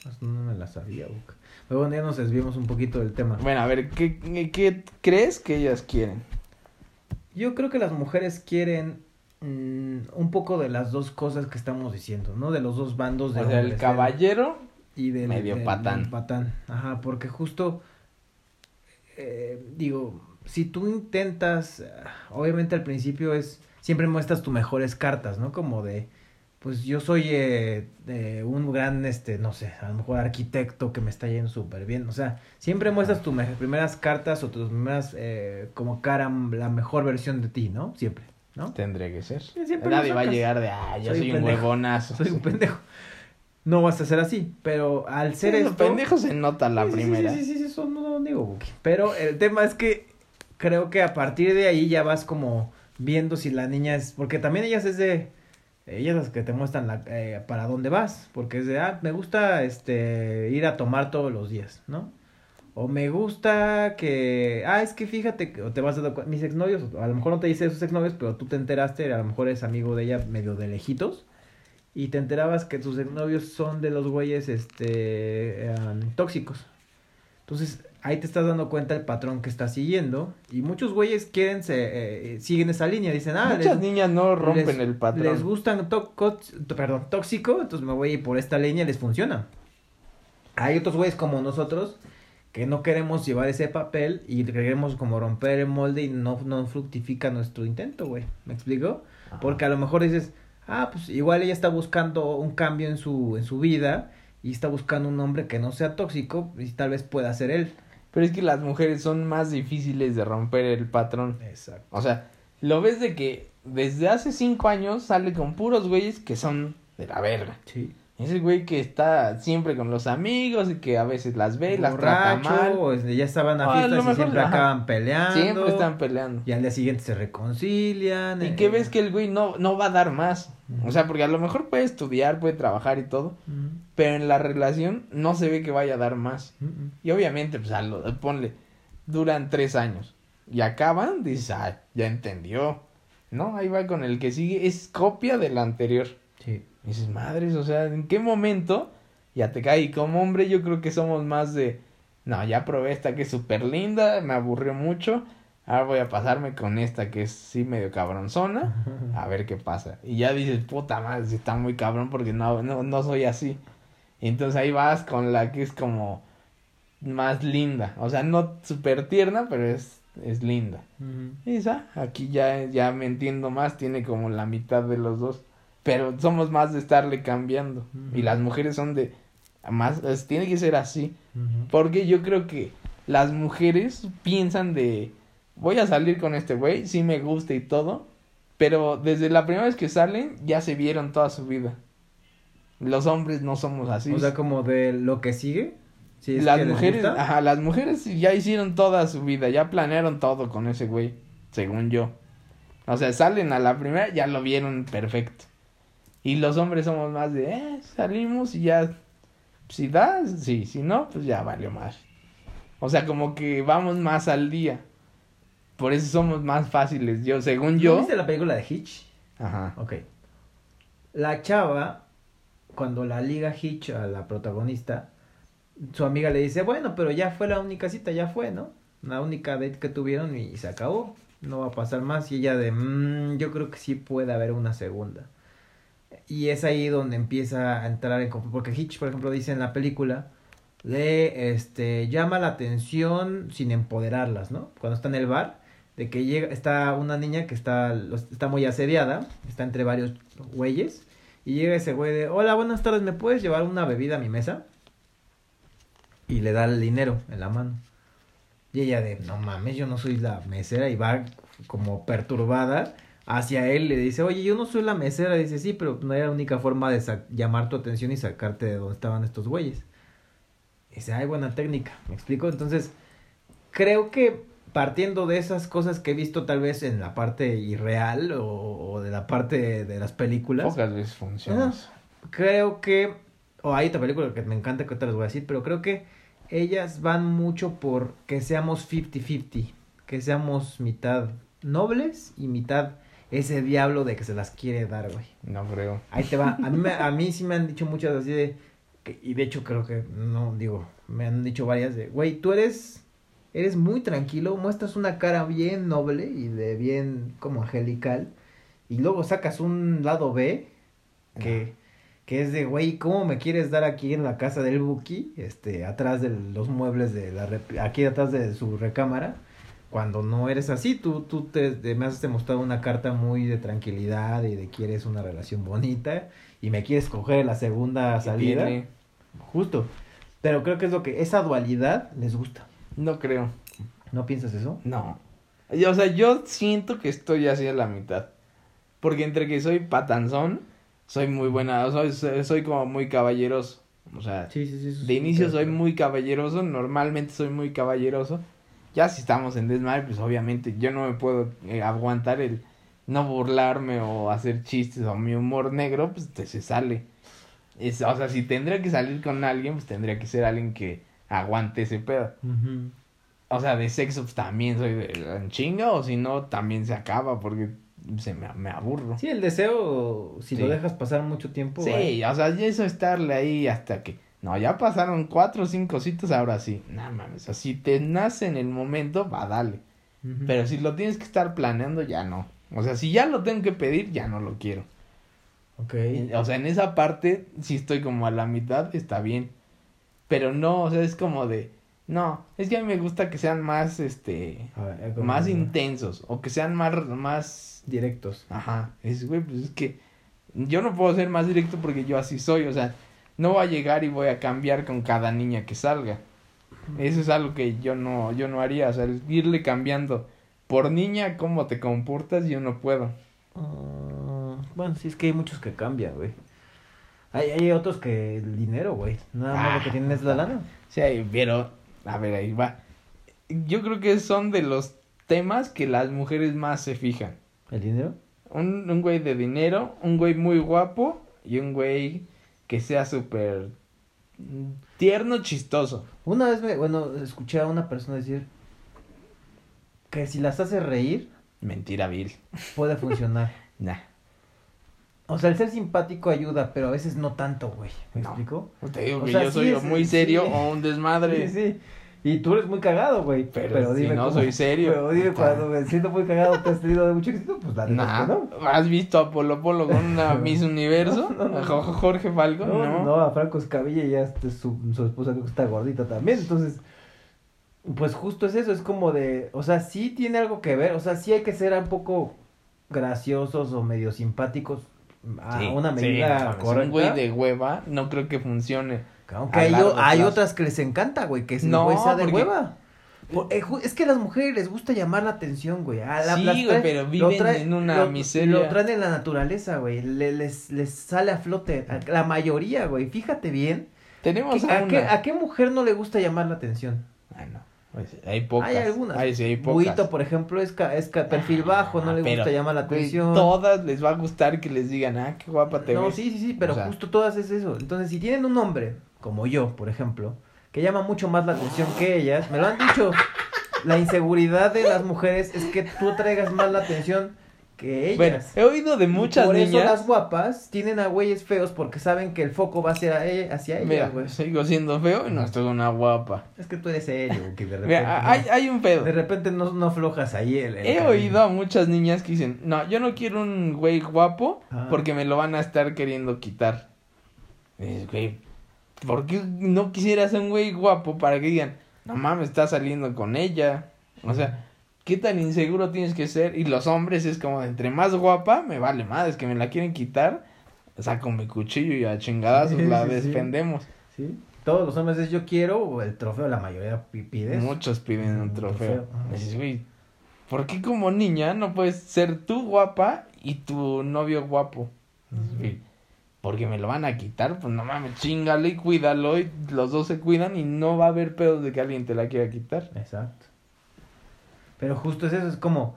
Eso No me la sabía, Boca. Pero bueno, ya nos desviamos un poquito del tema. Bueno, a ver, ¿qué, qué, qué crees que ellas quieren? Yo creo que las mujeres quieren mm, un poco de las dos cosas que estamos diciendo, ¿no? De los dos bandos de O sea, el caballero, y del medio del- patán. del patán. Ajá, porque justo eh, digo, si tú intentas, obviamente al principio es siempre muestras tus mejores cartas, ¿no? Como de pues yo soy eh, eh, un gran, este, no sé, a lo mejor arquitecto que me está yendo súper bien. O sea, siempre muestras tus me- primeras cartas o tus primeras, eh, como cara, la mejor versión de ti, ¿no? Siempre, ¿no? tendría que ser. Siempre Nadie va a llegar de, ah, yo Soy soy, un pendejo. huevonazo. Soy un pendejo. No vas a ser así, pero al ser Sí, esto... los pendejos se nota la Sí, primera. Sí, sí, sí, sí, eso no lo digo. Pero el tema es que creo que a partir de ahí ya vas como viendo si la niña es... Porque también ellas es de... Ellas las que te muestran la, eh, para dónde vas. Porque es de, ah, me gusta este ir a tomar todos los días, ¿no? O me gusta que... Ah, es que fíjate que... O te vas a dar Mis exnovios, a lo mejor no te dice esos exnovios, pero tú te enteraste, a lo mejor eres amigo de ella medio de lejitos. Y te enterabas que tus exnovios son de los güeyes, este, tóxicos. Entonces, ahí te estás dando cuenta el patrón que estás siguiendo. Y muchos güeyes quieren, se, eh, siguen esa línea. Dicen, ah, Muchas les, niñas no rompen les- el patrón. les gustan perdón, tóxico, entonces me voy a ir por esta línea y les funciona. Hay otros güeyes como nosotros que no queremos llevar ese papel y queremos como romper el molde y no, no fructifica nuestro intento, güey. ¿Me explico? Ajá. Porque a lo mejor dices, ah, pues igual ella está buscando un cambio en su, en su vida y está buscando un hombre que no sea tóxico y tal vez pueda ser él. Pero es que las mujeres son más difíciles de romper el patrón. Exacto. O sea, lo ves de que desde hace cinco años sale con puros güeyes que son de la verga. Sí. Ese güey que está siempre con los amigos y que a veces las ve y las trata mal. o es- ya estaban a Ah, fiestas y siempre ajá. acaban peleando. Siempre están peleando. Y al día siguiente se reconcilian. Y eh, que ves que el güey no, no va a dar más. O sea, porque a lo mejor puede estudiar, puede trabajar y todo. Pero en la relación no se ve que vaya a dar más. Y obviamente, pues, lo, ponle, duran tres años. Y acaban, dices, ah, ya entendió. No, ahí va con el que sigue. Es copia del anterior. Y dices, madres, o sea, ¿en qué momento ya te cae? Y como hombre yo creo que somos más de, no, ya probé esta que es súper linda, me aburrió mucho, ahora voy a pasarme con esta que es sí medio cabronzona, a ver qué pasa. Y ya dices, puta madre, sí está muy cabrón porque no, no, no soy así. Y entonces ahí vas con la que es como más linda. O sea, no súper tierna, pero es, es linda. Esa, aquí ya, ya me entiendo más, tiene como la mitad de los dos. Pero somos más de estarle cambiando. Y las mujeres son de más, tiene que ser así. Porque yo creo que las mujeres piensan de voy a salir con este güey, sí me gusta y todo. Pero desde la primera vez que salen, ya se vieron toda su vida. Los hombres no somos así. O sea, como de lo que sigue. Si las mujeres, ajá, las mujeres ya hicieron toda su vida, ya planearon todo con ese güey, según yo. O sea, salen a la primera, ya lo vieron perfecto. Y los hombres somos más de, eh, salimos y ya, si das, sí, si no, pues ya valió más. O sea, como que vamos más al día. Por eso somos más fáciles. Yo, según yo. ¿Viste la película de Hitch? Ajá. Ok. La chava, cuando la liga Hitch a la protagonista, su amiga le dice, bueno, pero ya fue la única cita, ya fue, ¿no? La única date que tuvieron y se acabó. No va a pasar más. Y ella de, mmm, yo creo que sí puede haber una segunda. Y es ahí donde empieza a entrar en Porque Hitch, por ejemplo, dice en la película, le este, llama la atención sin empoderarlas, ¿no? Cuando está en el bar, de que llega, está una niña que está, está muy asediada, está entre varios güeyes, y llega ese güey de, hola, buenas tardes, ¿me puedes llevar una bebida a mi mesa? y le da el dinero en la mano. Y ella de, no mames, yo no soy la mesera y va como perturbada hacia él, le dice, oye, yo no soy la mesera, dice, sí, pero no era la única forma de llamar tu atención y sacarte de donde estaban estos güeyes. dice, ay, buena técnica, ¿me explico? Entonces, creo que partiendo de esas cosas que he visto tal vez en la parte irreal o, de la parte de, las películas. Pocas veces funciona. creo que o hay otra película que me encanta que te les voy a decir, pero creo que ellas van mucho por que seamos 50-50, que seamos mitad nobles y mitad ese diablo de que se las quiere dar, güey. No creo. Ahí te va. A mí, a mí sí me han dicho muchas así de, y de hecho creo que, no, digo, me han dicho varias de, güey, tú eres, eres muy tranquilo, muestras una cara bien noble y de bien como angelical, y luego sacas un lado B que que es de, güey, ¿cómo me quieres dar aquí en la casa del Buki, este, atrás de los muebles de la, aquí atrás de su recámara, cuando no eres así, tú, tú te, me has demostrado una carta muy de tranquilidad y de quieres una relación bonita y me quieres coger la segunda salida. Justo. Pero creo que es lo que, esa dualidad les gusta. No creo. ¿No piensas eso? No. O sea, yo siento que estoy así a la mitad. Porque entre que soy patanzón soy muy buena, soy, soy como muy caballeroso. O sea, de inicio soy muy caballeroso, normalmente soy muy caballeroso. Ya si estamos en desmadre, pues obviamente yo no me puedo eh, aguantar el no burlarme o hacer chistes o mi humor negro, pues te se sale. Es, o sea, si tendría que salir con alguien, pues tendría que ser alguien que aguante ese pedo. O sea, de sexo pues, también soy de chinga o si no, también se acaba porque se me, me aburro. Sí, el deseo, si lo dejas pasar mucho tiempo. Sí, o sea, eso estarle ahí hasta que. No, ya pasaron cuatro o cinco citas, ahora sí. No mames, o sea, si te nace en el momento, va, dale. Pero si lo tienes que estar planeando, ya no. O sea, si ya lo tengo que pedir, ya no lo quiero. Ok. O sea, en esa parte, si estoy como a la mitad, está bien. Pero no, o sea, es como de. No, es que a mí me gusta que sean más, este, más intensos o que sean más, más directos. Ajá, es, güey, pues es que yo no puedo ser más directo porque yo así soy, o sea, no voy a llegar y voy a cambiar con cada niña que salga. Eso es algo que yo no, yo no haría, o sea, irle cambiando por niña cómo te comportas, yo no puedo. Ah, bueno, sí es que hay muchos que cambian, güey. Hay, hay otros que el dinero, güey. Nada más lo que ah, tienen es la lana. Sí, pero, a ver, ahí va. Yo creo que son de los temas que las mujeres más se fijan. ¿El dinero? Un, un güey de dinero, un güey muy guapo y un güey que sea súper tierno, chistoso. Una vez, me, bueno, escuché a una persona decir que si las hace reír. Mentira, Bill. Puede funcionar. nah. O sea, el ser simpático ayuda, pero a veces no tanto, güey. ¿Me explico? Te digo que yo soy muy serio o un desmadre. Sí, sí. Y tú eres muy cagado, güey. Pero si no, soy serio. Pero dime, Puta. cuando me siento muy cagado, ¿te has tenido de mucho éxito? Pues es Nah, no. ¿Has visto a Polo Polo con una Miss Universo? No, no, no. ¿A Jo- Jorge Falcón? No, No, no, a Franco Escabilla ya este, su, su esposa creo que está gordita también, entonces, pues justo es eso, es como de, o sea, sí tiene algo que ver, o sea, sí hay que ser un poco graciosos o medio simpáticos a Sí, una sí, medida mames, correcta. Un güey de hueva no creo que funcione. Aunque hay, o- hay otras que les encanta, güey, que es No, sea de hueva. Por- eh, ju- es que a las mujeres les gusta llamar la atención, güey. A la- Sí, güey, traen- pero viven en una lo- miseria. Lo traen en la naturaleza, güey. Le- les, les sale a flote. A la mayoría, güey. Fíjate bien. Tenemos ¿Qué- a, ¿A, una... qué, ¿A qué mujer no le gusta llamar la atención? Ay, no. Pues, hay pocas. Hay algunas. Ay, sí, hay pocas. Buito, por ejemplo, es, ca- es ca- perfil bajo, no Ah, le gusta llamar la atención. todas les va a gustar que les digan, ah, qué guapa te no, ves. sí, sí, sí, pero O sea- justo todas es eso. Entonces, si tienen un hombre, como yo, por ejemplo, que llama mucho más la atención que ellas, me lo han dicho. La inseguridad de las mujeres es que tú traigas más la atención que Bueno, ellas. he oído de muchas por eso niñas. las guapas tienen a güeyes feos porque saben que el foco va hacia, e- hacia Mira, ellas, güey. sigo siendo feo y no estoy una guapa. Es que tú eres serio, que de repente, Mira, no, hay, hay un pedo. de repente no, no aflojas ahí el, el He camino. oído a muchas niñas que dicen, no, yo no quiero un güey guapo Ah. porque me lo van a estar queriendo quitar. Y dices, güey, ¿por qué no quisieras un güey guapo para que digan, no mames, estás saliendo con ella? O sea, ¿qué tan inseguro tienes que ser? Y los hombres es como, entre más guapa, me vale más, es que me la quieren quitar, saco mi cuchillo y a chingadazos Sí, la sí. ¿Sí? Todos los hombres es yo quiero el trofeo, la mayoría pi- pide. Muchos piden un trofeo. Dices, güey, ¿por qué como niña no puedes ser tú guapa y tu novio guapo? Dices, Porque me lo van a quitar, pues no mames, chingale y cuídalo y los dos se cuidan y no va a haber pedos de que alguien te la quiera quitar. Exacto. Pero justo es eso, es como,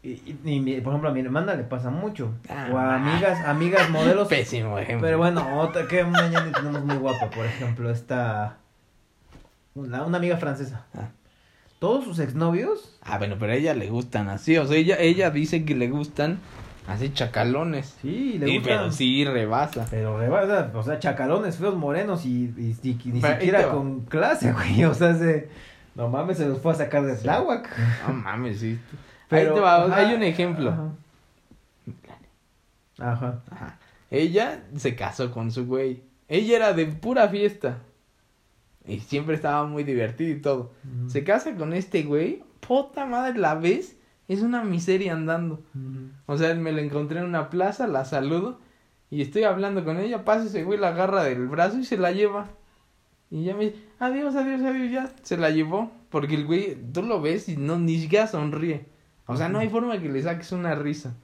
y, y- por ejemplo, a mi hermana le pasa mucho. Ah, o a amigas, amigas modelos. Pésimo ejemplo. Pero bueno, otra que una niña tenemos muy guapa, por ejemplo, esta, una, una amiga francesa. Ah. Todos sus exnovios, Ah, bueno, pero a ella le gustan así, o sea, ella, ella dice que le gustan así chacalones. sí, le Y, gustan. pero sí rebasa. Pero rebasa, o sea, chacalones feos, morenos y, ni Pero siquiera con clase, güey. O sea, se, no mames, se los fue a sacar de Tláhuac. No mames, sí. Pero, Ahí te va, ajá, hay un ejemplo. Ajá. Ajá. Ajá. Ella se casó con su güey. Ella era de pura fiesta. Y siempre estaba muy divertido y todo. Se casa con este güey. Puta madre, la ves. Es una miseria andando. O sea, me la encontré en una plaza, la saludo. Y estoy hablando con ella. Pasa ese güey, la agarra del brazo y se la lleva. Y ya me dice, adiós, adiós, adiós. Ya se la llevó. Porque el güey, tú lo ves y no, ni siquiera sonríe. O sea, no hay forma que le saques una risa.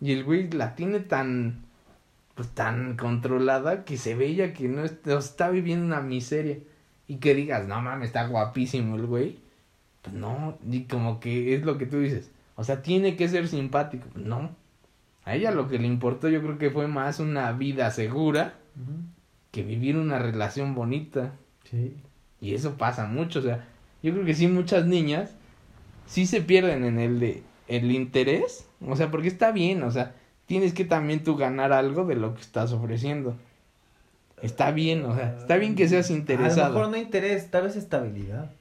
Y el güey la tiene tan, pues tan controlada que se ve ya que no está viviendo una miseria. Y que digas, no mames, está guapísimo el güey. Pues no, y como que es lo que tú dices. O sea, tiene que ser simpático. No. A ella lo que le importó yo creo que fue más una vida segura. Que vivir una relación bonita. Sí. Y eso pasa mucho, o sea, yo creo que sí muchas niñas sí se pierden en el de el interés, o sea, porque está bien, o sea, tienes que también tú ganar algo de lo que estás ofreciendo. Está bien, o sea, está bien que seas A lo interesado. mejor no interés, tal vez estabilidad.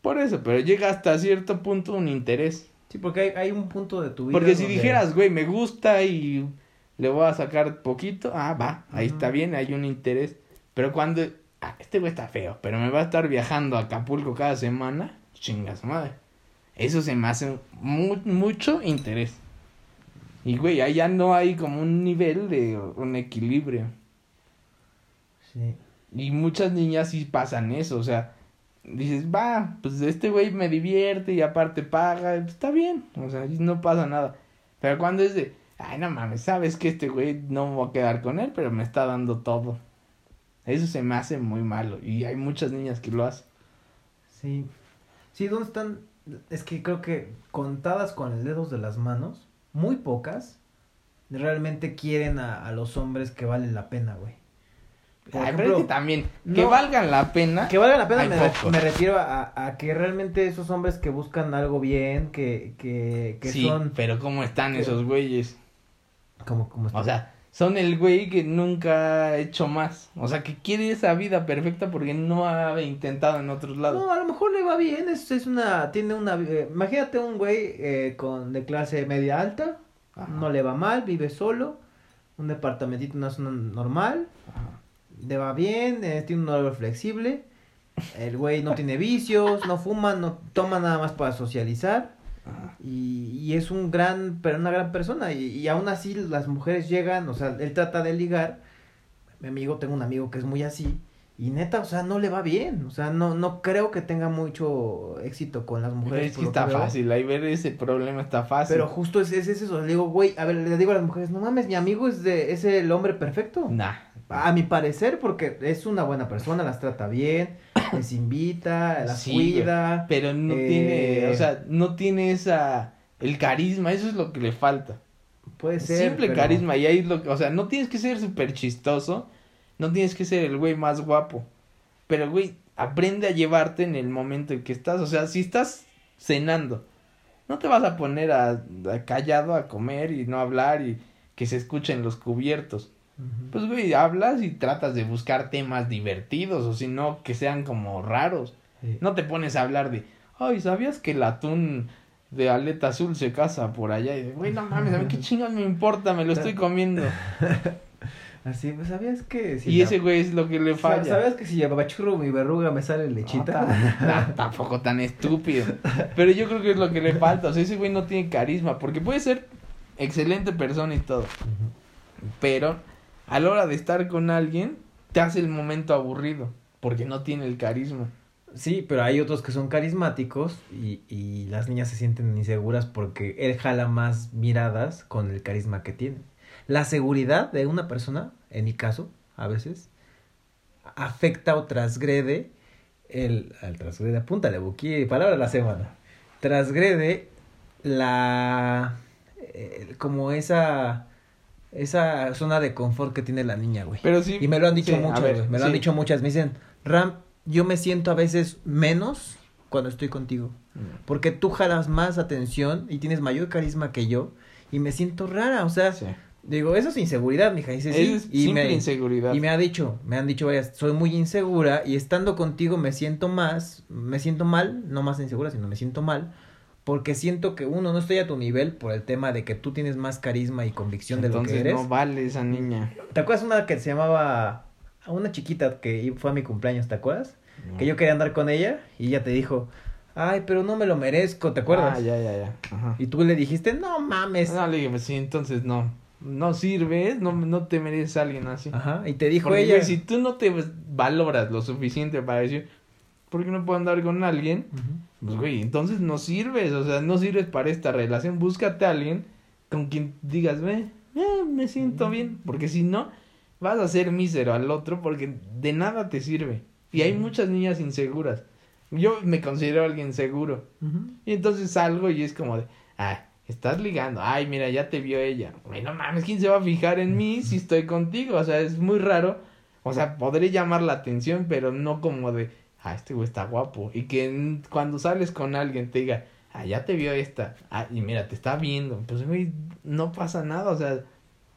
Por eso, pero llega hasta cierto punto un interés. Sí, porque hay, hay un punto de tu vida. Porque si donde- dijeras, güey, me gusta y le voy a sacar poquito, ah, va, ahí está bien, hay un interés. Pero cuando, ah, este güey está feo, pero me va a estar viajando a Acapulco cada semana, chingas madre. Eso se me hace mu- mucho interés. Y güey, allá no hay como un nivel de un equilibrio. Sí. Y muchas niñas sí pasan eso, o sea, dices, va, pues este güey me divierte y aparte paga, pues, está bien, o sea, no pasa nada. Pero cuando es de, ay, no mames, sabes que este güey no me voy a quedar con él, pero me está dando todo. Eso se me hace muy malo y hay muchas niñas que lo hacen. Sí. Sí, ¿dónde están? Es que creo que contadas con el dedos de las manos, muy pocas, realmente quieren a, a los hombres que valen la pena, güey. Por Ay, pero ejemplo, es que también, que valgan la pena. Que valga la pena, me, re- me refiero a, a que realmente esos hombres que buscan algo bien, que, que, que sí, son... pero ¿cómo están que- esos güeyes? Como, como O sea, son el güey que nunca ha hecho más. O sea, que quiere esa vida perfecta porque no ha intentado en otros lados. No, a lo mejor le va bien, es, es una, tiene una, eh, imagínate un güey eh, con, de clase media alta, Ajá. no le va mal, vive solo, un departamentito en una zona normal, Ajá. le va bien, eh, tiene un horario flexible, el güey no tiene vicios, no fuma, no toma nada más para socializar. Y, y es un gran, pero una gran persona, y, y aún así las mujeres llegan, o sea, él trata de ligar, mi amigo, tengo un amigo que es muy así, y neta, o sea, no le va bien, o sea, no, no creo que tenga mucho éxito con las mujeres. Es que está veo. fácil, ahí ver ese problema está fácil. Pero justo es, es eso, le digo, güey, a ver, le digo a las mujeres, no mames, mi amigo es de, es el hombre perfecto. Nah. A mi parecer, porque es una buena persona, las trata bien, les invita, las Sí, cuida. Pero no Eh, tiene, o sea, no tiene esa, el carisma, eso es lo que le falta. Puede ser. Simple pero- carisma, y ahí es lo que, o sea, no tienes que ser súper chistoso, no tienes que ser el güey más guapo, pero güey, aprende a llevarte en el momento en que estás, o sea, si estás cenando, no te vas a poner a, a callado a comer y no hablar y que se escuchen los cubiertos. Pues, güey, hablas y tratas de buscar temas divertidos, o si no, que sean como raros. Sí. No te pones a hablar de, ay, ¿sabías que el atún de aleta azul se casa por allá? Y güey, no mames, a mí qué chingas me importa, me lo estoy comiendo. Así, pues, ¿sabías que si y la- ese güey es lo que le falla. ¿Sabes que si apachurro mi verruga me sale No, lechita? tam- nah, tampoco tan estúpido. Pero yo creo que es lo que le falta. O sea, ese güey no tiene carisma. Porque puede ser excelente persona y todo. Pero a la hora de estar con alguien, te hace el momento aburrido. Porque no tiene el carisma. Sí, pero hay otros que son carismáticos y, y las niñas se sienten inseguras porque él jala más miradas con el carisma que tiene. La seguridad de una persona, en mi caso, a veces, afecta o transgrede el... Al transgrede, apúntale, Buki, palabra de la semana. Transgrede la... eh, como esa... Esa zona de confort que tiene la niña, güey. Pero sí. Y me lo han dicho sí, güey, me lo han dicho muchas. Me dicen, Ram, yo me siento a veces menos cuando estoy contigo. Porque tú jalas más atención y tienes mayor carisma que yo. Y me siento rara, o sea, Sí. digo, eso es inseguridad, mija. Dice, sí. Es y simple me, inseguridad. y me ha dicho, me han dicho varias, soy muy insegura y estando contigo me siento más, me siento mal, no más insegura, sino me siento mal. Porque siento que uno no estoy a tu nivel por el tema de que tú tienes más carisma y convicción de lo que eres. no vale esa niña. ¿Te acuerdas una que se llamaba una chiquita que fue a mi cumpleaños, ¿te acuerdas? Que yo quería andar con ella y ella te dijo, ay, pero no me lo merezco, ¿te acuerdas? Ah, ya, ya, ya. Ajá. Y tú le dijiste, no mames. No, le dije, pues sí, entonces no. No sirves, no, no te mereces a alguien así. Ajá, y te dijo Porque, ella. si tú no te valoras lo suficiente para decir, ¿por qué no puedo andar con alguien? Pues, güey, entonces no sirves, o sea, no sirves para esta relación. Búscate a alguien con quien digas, ve, eh, me siento bien. Porque si no, vas a ser mísero al otro porque de nada te sirve. Y hay muchas niñas inseguras. Yo me considero alguien seguro. Y entonces salgo y es como de, ay, estás ligando, ay, mira, ya te vio ella. Güey, no mames, ¿quién se va a fijar en mí si estoy contigo? O sea, es muy raro. O sea, podré llamar la atención, pero no como de, ah, este güey está guapo. Y que cuando sales con alguien te diga, ah, ya te vio esta. Ah, y mira, te está viendo. Pues, güey, no pasa nada. O sea,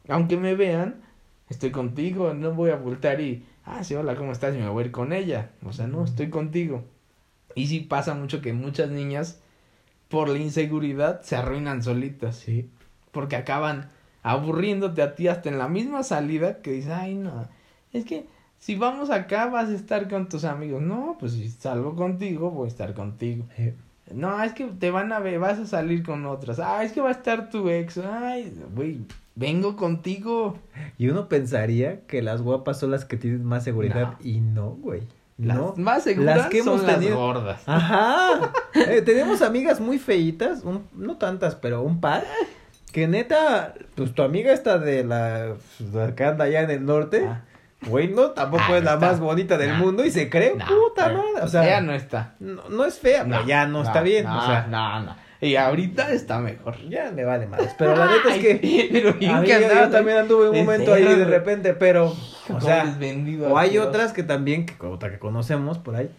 aunque me vean, estoy contigo, no voy a voltear y, ah, sí, hola, ¿cómo estás? Y me voy a ir con ella. O sea, no, estoy contigo. Y sí pasa mucho que muchas niñas, por la inseguridad, se arruinan solitas. Sí. Porque acaban aburriéndote a ti hasta en la misma salida que dices, ay, no, es que si vamos acá vas a estar con tus amigos. No, pues si salgo contigo, voy a estar contigo. Sí. No, es que te van a ver, vas a salir con otras. Ah, es que va a estar tu ex. Ay, güey, vengo contigo. Y uno pensaría que las guapas son las que tienen más seguridad No. y no, güey. Las no. más seguras las que son hemos las tenido- gordas. Ajá. Eh, tenemos amigas muy feitas, un- no tantas, pero un par. Que neta, pues tu amiga esta de la, la que anda allá en el norte, Ah. Güey, no, tampoco Ah, es la está. más bonita del Nah. mundo y se cree No, puta pero madre. O sea, ella no está. no, no es fea, pero ya no, está bien. No, o sea, no, no. Y ahorita está mejor. ya me vale más. Pero la neta es que. pero bien a mí, que yo, andabas yo también anduve un momento ahí de repente, pero. O sea, o hay otras que también, que otra que conocemos por ahí,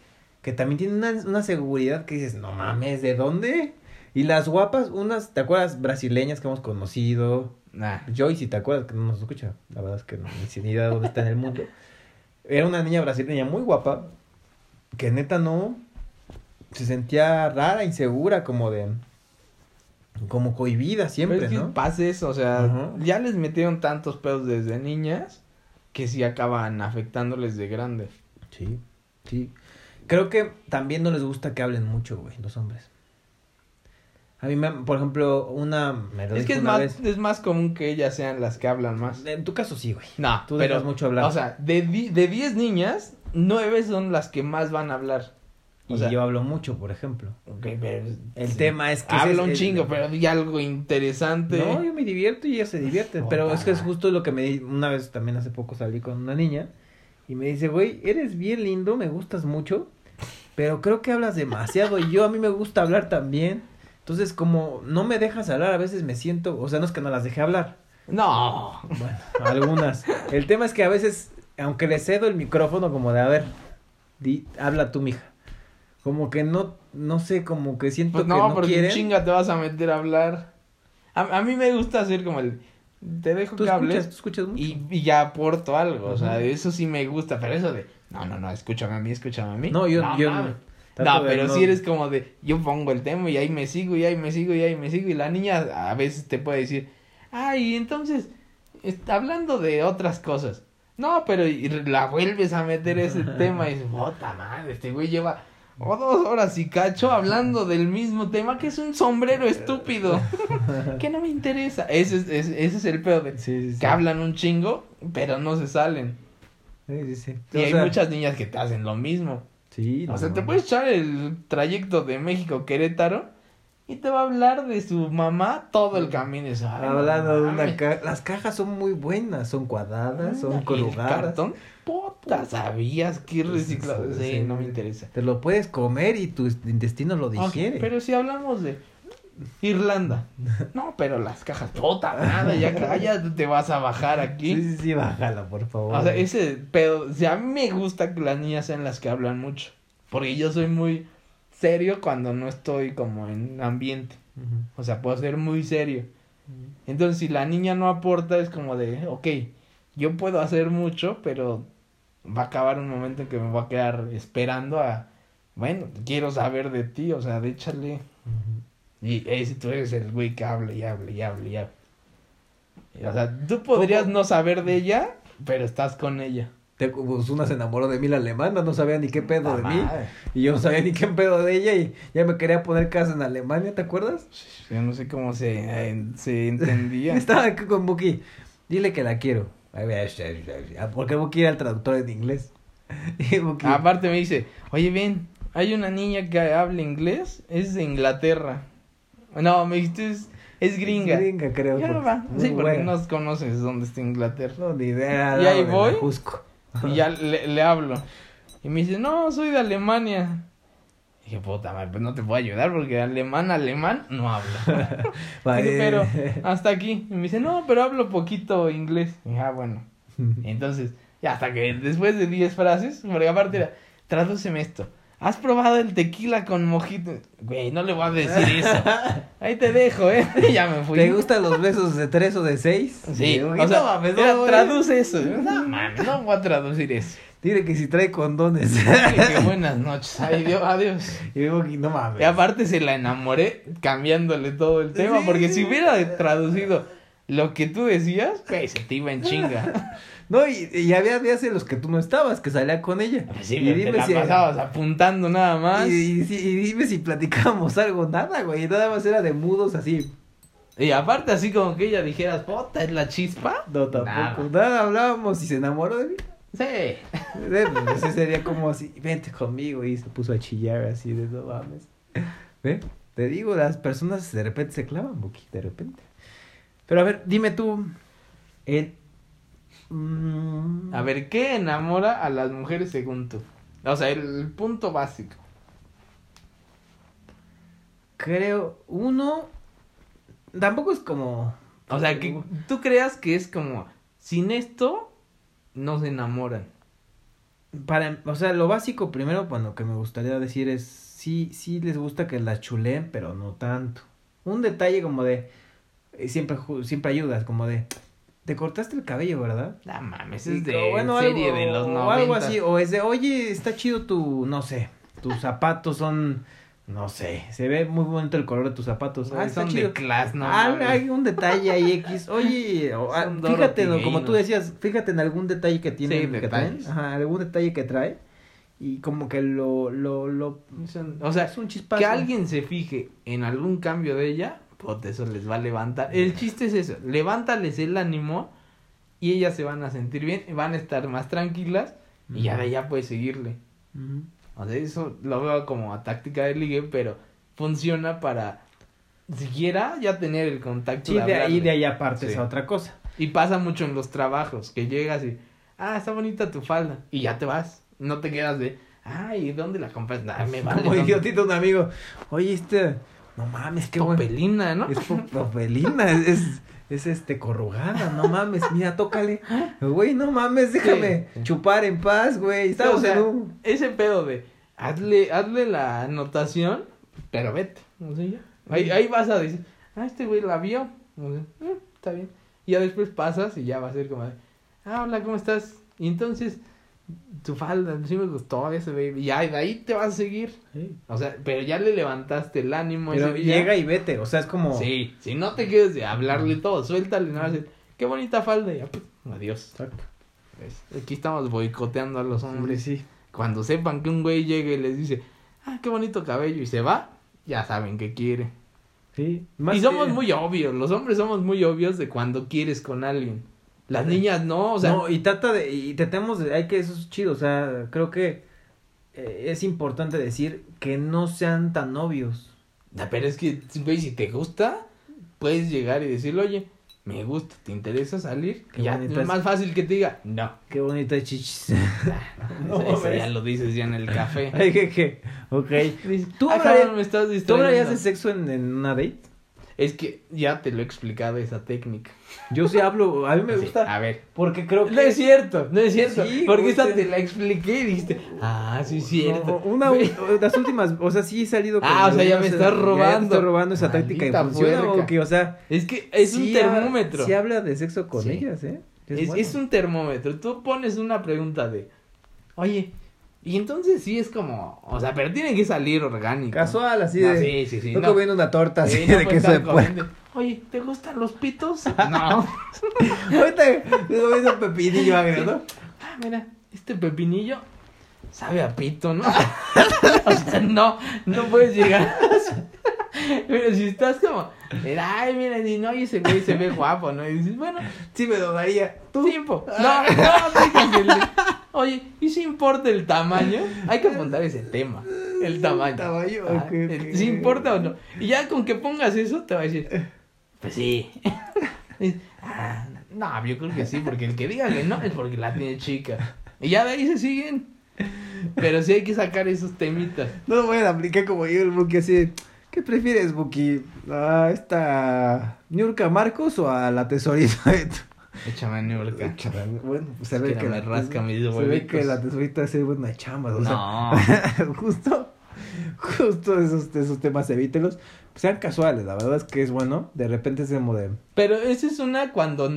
que también tienen una, una seguridad que dices, no mames, ¿de dónde? Y las guapas, unas, ¿te acuerdas? Brasileñas que hemos conocido, Nah. Joy, si te acuerdas que no nos escucha, la verdad es que no ni idea de dónde está en el mundo. Era una niña brasileña muy guapa, que neta no se sentía rara, insegura, como de como cohibida siempre, Pero es que ¿no? pasa eso, o sea, ya les metieron tantos pedos desde niñas que sí acaban afectándoles de grande. Sí, sí. Creo que también no les gusta que hablen mucho, güey, los hombres. A mí, me, por ejemplo, una... Me lo Es que es más, vez. es más común que ellas sean las que hablan más. En tu caso sí, güey. No, Tú pero, dejas mucho hablar. o sea, de, di- de 10 niñas, 9 son las que más van a hablar. y o sea- yo hablo mucho, por ejemplo. Ok, pero... El sí. tema es que... es un chingo, pero di algo interesante. No, yo me divierto y ella se divierte. Pero es que es justo lo que me di. Una vez también hace poco salí con una niña. Y me dice, güey, eres bien lindo, me gustas mucho. Pero creo que hablas demasiado. Y yo a mí me gusta hablar también. Entonces, como no me dejas hablar, a veces me siento. O sea, no es que no las deje hablar. No. Bueno, algunas. El tema es que a veces, aunque le cedo el micrófono, como de, a ver, di, habla tú, mija. Como que no, no sé, como que siento Pues que no, no porque quieren. chinga te vas a meter a hablar. A, a mí me gusta hacer como el... Te dejo Tú que hables escuchas, tú escuchas mucho. y, y ya aporto algo. O sea, eso sí me gusta. Pero eso de... No, no, no, escúchame a mí, escúchame a mí. No, yo, yo mames. No, pero si eres como de, yo pongo el tema y ahí me sigo y ahí me sigo y ahí me sigo y la niña a veces te puede decir, ay, entonces, está hablando de otras cosas. No, pero y la vuelves a meter ese tema y dices, puta madre, este güey lleva oh, dos horas y cacho hablando del mismo tema que es un sombrero estúpido, que no me interesa. Ese es, ese, ese es el peor de Sí, sí, sí. que hablan un chingo, pero no se salen. Sí, sí, sí. Y O hay sea, muchas niñas que te hacen lo mismo. Sí, O no, sea, te no. puedes echar el trayecto de México Querétaro y te va a hablar de su mamá todo el camino. Y dices, "Ay, no Hablando de una mames". caja. Las cajas son muy buenas, son cuadradas, ¿Y son el corrugadas. cartón? Puta, ¿sabías que reciclado? sí, no me interesa. Te lo puedes comer y tu intestino lo digiere. pero si hablamos de Irlanda. No, pero las cajas, puta nada, ya cállate, te vas a bajar aquí. Sí, sí, sí, bájala, por favor. O sea, ese pedo, o sea, a mí me gusta que las niñas sean las que hablan mucho. Porque yo soy muy serio cuando no estoy como en ambiente. O sea, puedo ser muy serio. Entonces, si la niña no aporta, es como de, ok, yo puedo hacer mucho, pero va a acabar un momento en que me voy a quedar esperando a, bueno, quiero saber de ti, o sea, de échale. Ujú. Y ese tú eres el güey que habla y habla y habla y habla. O sea, tú podrías ¿Cómo? no saber de ella, pero estás con ella. Te- pues una se enamoró de mí la alemana, no sabía ni qué pedo de mí. Y yo no sabía ni qué pedo de ella y ya me quería poner casa en Alemania, ¿te acuerdas? Yo no sé cómo se, eh, se entendía. Estaba aquí con Buki. Dile que la quiero. Porque Buki era el traductor en inglés. Y Buki. Aparte me dice, oye, ven, hay una niña que habla inglés, es de Inglaterra. No, me dijiste, es, es gringa. Gringa, creo. Ya no va. Sí, porque buena. no conoces dónde está Inglaterra. No, ni idea. Y ahí voy. Cusco. Y ya le, le hablo. Y me dice, no, soy de Alemania. Y dije, puta madre, pues no te puedo ayudar porque alemán, alemán, no hablo. Vale. Pero hasta aquí. Y me dice, no, pero hablo poquito inglés. Y dije, ah, bueno. Entonces, ya hasta que después de 10 frases, porque aparte era, tradúceme esto. ¿Has probado el tequila con mojito? Güey, no le voy a decir eso. Ahí te dejo, ¿eh? Ya me fui. ¿Te gustan los besos de tres o de seis? Sí, o sea, no mames, era, no, traduce eso. No, mames, no voy a traducir eso. Dile que si trae condones. Dile que buenas noches. Ay, Dios, adiós. y digo que no mames. Y aparte se la enamoré cambiándole todo el tema, Sí. porque si hubiera traducido lo que tú decías, güey, se te iba en chinga. No, y, y había días en los que tú no estabas, que salía con ella. Sí, y te la pasabas apuntando nada más. Y, Y, y- y- y dime si platicábamos algo, nada, güey. Nada más era de mudos así. aparte así como que ella dijeras, puta, es la chispa. No, tampoco. Nada. Nada, hablábamos y se enamoró de mí. Sí. Eh, pues, sería como así, vente conmigo. Y se puso a chillar así de no mames. ¿Ve? Te digo, las personas de repente se clavan, Buki, de repente. Pero a ver, dime tú. El... mm, A ver, ¿qué enamora a las mujeres según tú? O sea, el punto básico. Creo, uno. Tampoco es como. O sea, que tú creas que es como, sin esto, no se enamoran. Para, o sea, lo básico primero, bueno, que me gustaría decir es, sí, sí les gusta que las chuleen, pero no tanto. Un detalle como de, eh, siempre, siempre ayudas, como de, te cortaste el cabello, ¿verdad? No mames, es de bueno, serie algo- de los o 90. algo así, o es de, oye, está chido tu, no sé, tus zapatos son, no sé, se ve muy bonito el color de tus zapatos. Ah, son chido. de class, no Ah, hay un detalle ahí X. Oye, o- ah, fíjate, ¿no? como tú decías, fíjate en algún detalle que tiene, Sí, que traen. Ajá, algún detalle que trae. Y como que lo, lo, lo, O sea, es un chispazo. que alguien se fije en algún cambio de ella, eso les va a levantar. El chiste es eso, levántales el ánimo y ellas se van a sentir bien, van a estar más tranquilas y ya de allá puedes seguirle. O sea, eso lo veo como a táctica de ligue, pero funciona para siquiera ya tener el contacto. Sí, de ahí de ahí aparte Sí. es otra cosa. Y pasa mucho en los trabajos, que llegas y, ah, está bonita tu falda, y ya te vas. No te quedas de, ay, ¿dónde la compras? Nah, me vale. Como idiotito un amigo. Oye, este, no mames, qué. Popelina, ¿no? Es po- popelina, es, es, es, este corrugada, no mames, mira, tócale. Güey, no mames, déjame Sí. chupar en paz, güey. Estamos o sea, en un. ese pedo de, hazle, hazle la anotación, pero vete. O sea, ya. Ahí, ahí vas a decir, ah, este güey la vio. O sea, "Mm, está bien. Y ya después pasas y ya va a ser como de, ah, hola, ¿cómo estás? Y entonces, tu falda, sí me gustó ese baby. Y ya, de ahí te vas a seguir. O sea, pero ya le levantaste el ánimo. Pero ese llega y vete, o sea, es como. Sí, si no te quedes de hablarle todo, suéltale, nada más, qué bonita falda, y ya, pues, adiós. Exacto. Aquí estamos boicoteando a los hombres. Sí, sí. Cuando sepan que un güey llega y les dice, ah, qué bonito cabello, y se va, ya saben que quiere. Sí. y somos muy obvios, los hombres somos muy obvios de cuando quieres con alguien. Las niñas no, o sea, no, y trata de. Y tratemos de. Hay que. Eso es chido, o sea, creo que. eh, es importante decir que no sean tan obvios. nah, pero es que, güey, si te gusta, puedes llegar y decirle, oye, me gusta, ¿te interesa salir? Qué ya, es más es- fácil que te diga, no. Qué bonita chichis. No Eso- ya lo dices ya en el café. Ay, que, que. Ok. ¿Tú "Ah, cabrón, me estás ¿Tú distrayendo". hablarías de sexo en, en una date? Es que ya te lo he explicado esa técnica. Yo sí hablo, a mí me gusta. A ver. Porque creo que. No es cierto, no es cierto. Sí, porque güey, esa sí. te la expliqué y dijiste, ah, sí es cierto. No, una, las últimas, o sea, sí he salido Ah, o sea, ya me estás ya te robando. estoy robando esa táctica y Maldita funciona, o que, o sea, Es que es un sí ha- termómetro. Sí habla de sexo con ellas, ¿eh? es, bueno. es un termómetro. Tú pones una pregunta de, oye, y entonces sí es como, o sea, pero tiene que salir orgánico. casual, así No, de. sí, sí, sí. no, comiendo una torta así Sí, no de queso de puerco. Oye, ¿te gustan los pitos? no. Ahorita estoy comiendo un pepinillo agrio, ¿no? ah, mira, este pepinillo sabe a pito, ¿no? o sea, no, no puedes llegar. Pero si estás como, mira, ay, mira, y no, y ese güey se ve guapo, ¿no? Y dices, bueno, Sí me lo daría. tú tiempo. No, no, el de, Oye, ¿y si importa el tamaño? Hay que apuntar ese tema, el tamaño. tamaño, Ah, ok, el- ok. Si importa o no. Y ya con que pongas eso, te va a decir, pues sí. Ah, no, yo creo que sí, porque el que diga que no es porque la tiene chica. Y ya de ahí se siguen. Pero sí hay que sacar esos temitas. No voy a aplicar como yo el Buki así. ¿Qué prefieres, Buki? ¿A esta Niurka Marcos o a la tesorita? Échame a New York. Bueno, pues se Es ve que la, rasca mis se ve que la tesorita hace buena chamba. O sea, No. justo, justo esos, esos temas evítelos. Sean casuales, la verdad es que es bueno. De repente se de... Pero esa es una cuando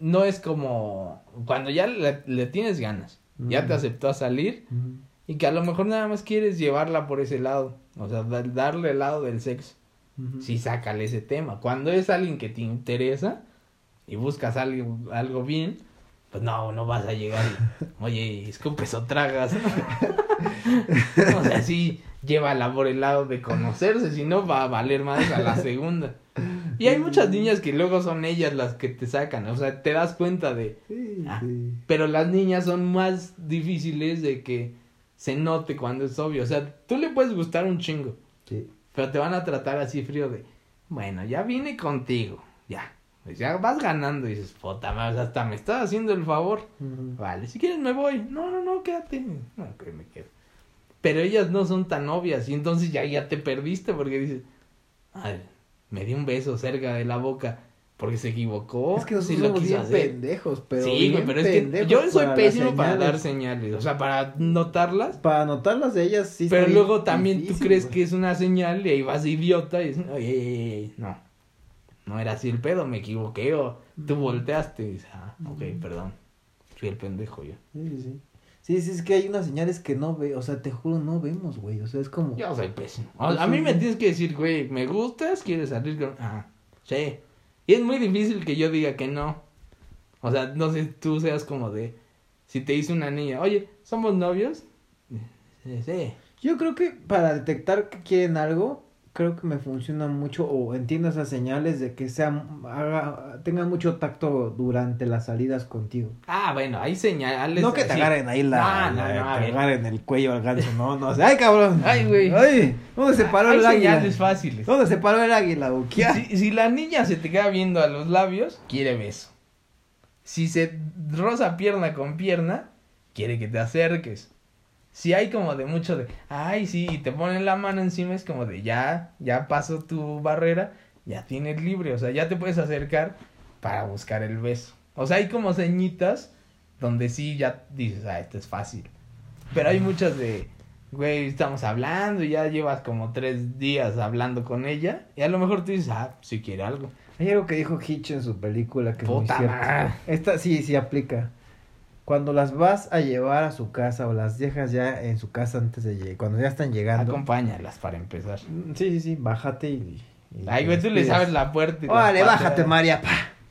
no es como. Cuando ya le, le tienes ganas. Ya te Mm. aceptó a salir. Y que a lo mejor nada más quieres llevarla por ese lado. O sea, da- darle el lado del sexo. Ujú. Sí, sácale ese tema. Cuando es alguien que te interesa y buscas algo, algo bien, pues no, no vas a llegar y, oye, escupes o tragas. o sea, sí, llévala por el lado de conocerse, si no va a valer más a la segunda. Y hay muchas niñas que luego son ellas las que te sacan, o sea, te das cuenta de... Sí, Ah. sí. Pero las niñas son más difíciles de que se note cuando es obvio. O sea, tú le puedes gustar un chingo. Sí. Pero te van a tratar así frío de, bueno, ya vine contigo, ya. Pues ya vas ganando y dices, puta madre, hasta me estás haciendo el favor. Ujú. Vale, si quieres me voy. No, no, no, quédate. No, que me quedo. Pero ellas no son tan obvias y entonces ya, ya te perdiste porque dices, ay, me dio un beso cerca de la boca porque se equivocó. Es que nosotros sí lo somos bien hacer. pendejos, pero sí, güey, pero es que yo soy pésimo para señales. dar señales. O sea, para notarlas. Para anotarlas de ellas sí Pero luego también tú difícil, crees güey. que es una señal y ahí vas idiota y dices, oye, no. no era así el pedo, me equivoqué o tú volteaste y dices, ah, ok, perdón, fui el pendejo yo. Sí, sí, sí. Sí, sí, es que hay unas señales que no ve, o sea, te juro, no vemos, güey. O sea, es como. Yo soy pésimo. O- a mí me tienes que decir, güey, ¿me gustas? ¿Quieres salir con...? Ah, sí. Y es muy difícil que yo diga que no. O sea, no sé, tú seas como de... Si te dice una niña, oye, ¿somos novios? Sí. Yo creo que para detectar que quieren algo, creo que me funciona mucho o entiendo esas señales de que sea, haga, tengan mucho tacto durante las salidas contigo. Ah, bueno, hay señales no que te así. agarren ahí la, No, no, la- no, te agarren el cuello al ganso, no, no, o sea, ay cabrón. Ay, güey. Ay, ¿dónde se paró Hay el águila? señales fáciles. ¿Dónde se paró el águila? Si, si la niña se te queda viendo a los labios, quiere beso. Si se roza pierna con pierna, quiere que te acerques. Si hay como de mucho de, ay, sí, y te ponen la mano encima, es como de, ya, ya pasó tu barrera, ya tienes libre, o sea, ya te puedes acercar para buscar el beso. O sea, hay como ceñitas donde sí ya dices, ah, esto es fácil. Pero hay muchas de, güey, estamos hablando y ya llevas como tres días hablando con ella y a lo mejor tú dices, ah, si quiere algo. Hay algo que dijo Hitch en su película que es muy Puta cierto. Esta sí, sí aplica. Cuando las vas a llevar a su casa o las dejas ya en su casa antes de llegar, cuando ya están llegando. Acompáñalas para empezar. Mm, Sí, sí, sí, bájate y. y Ay, güey, tú le sabes la puerta. y Órale, bájate, María. Pa.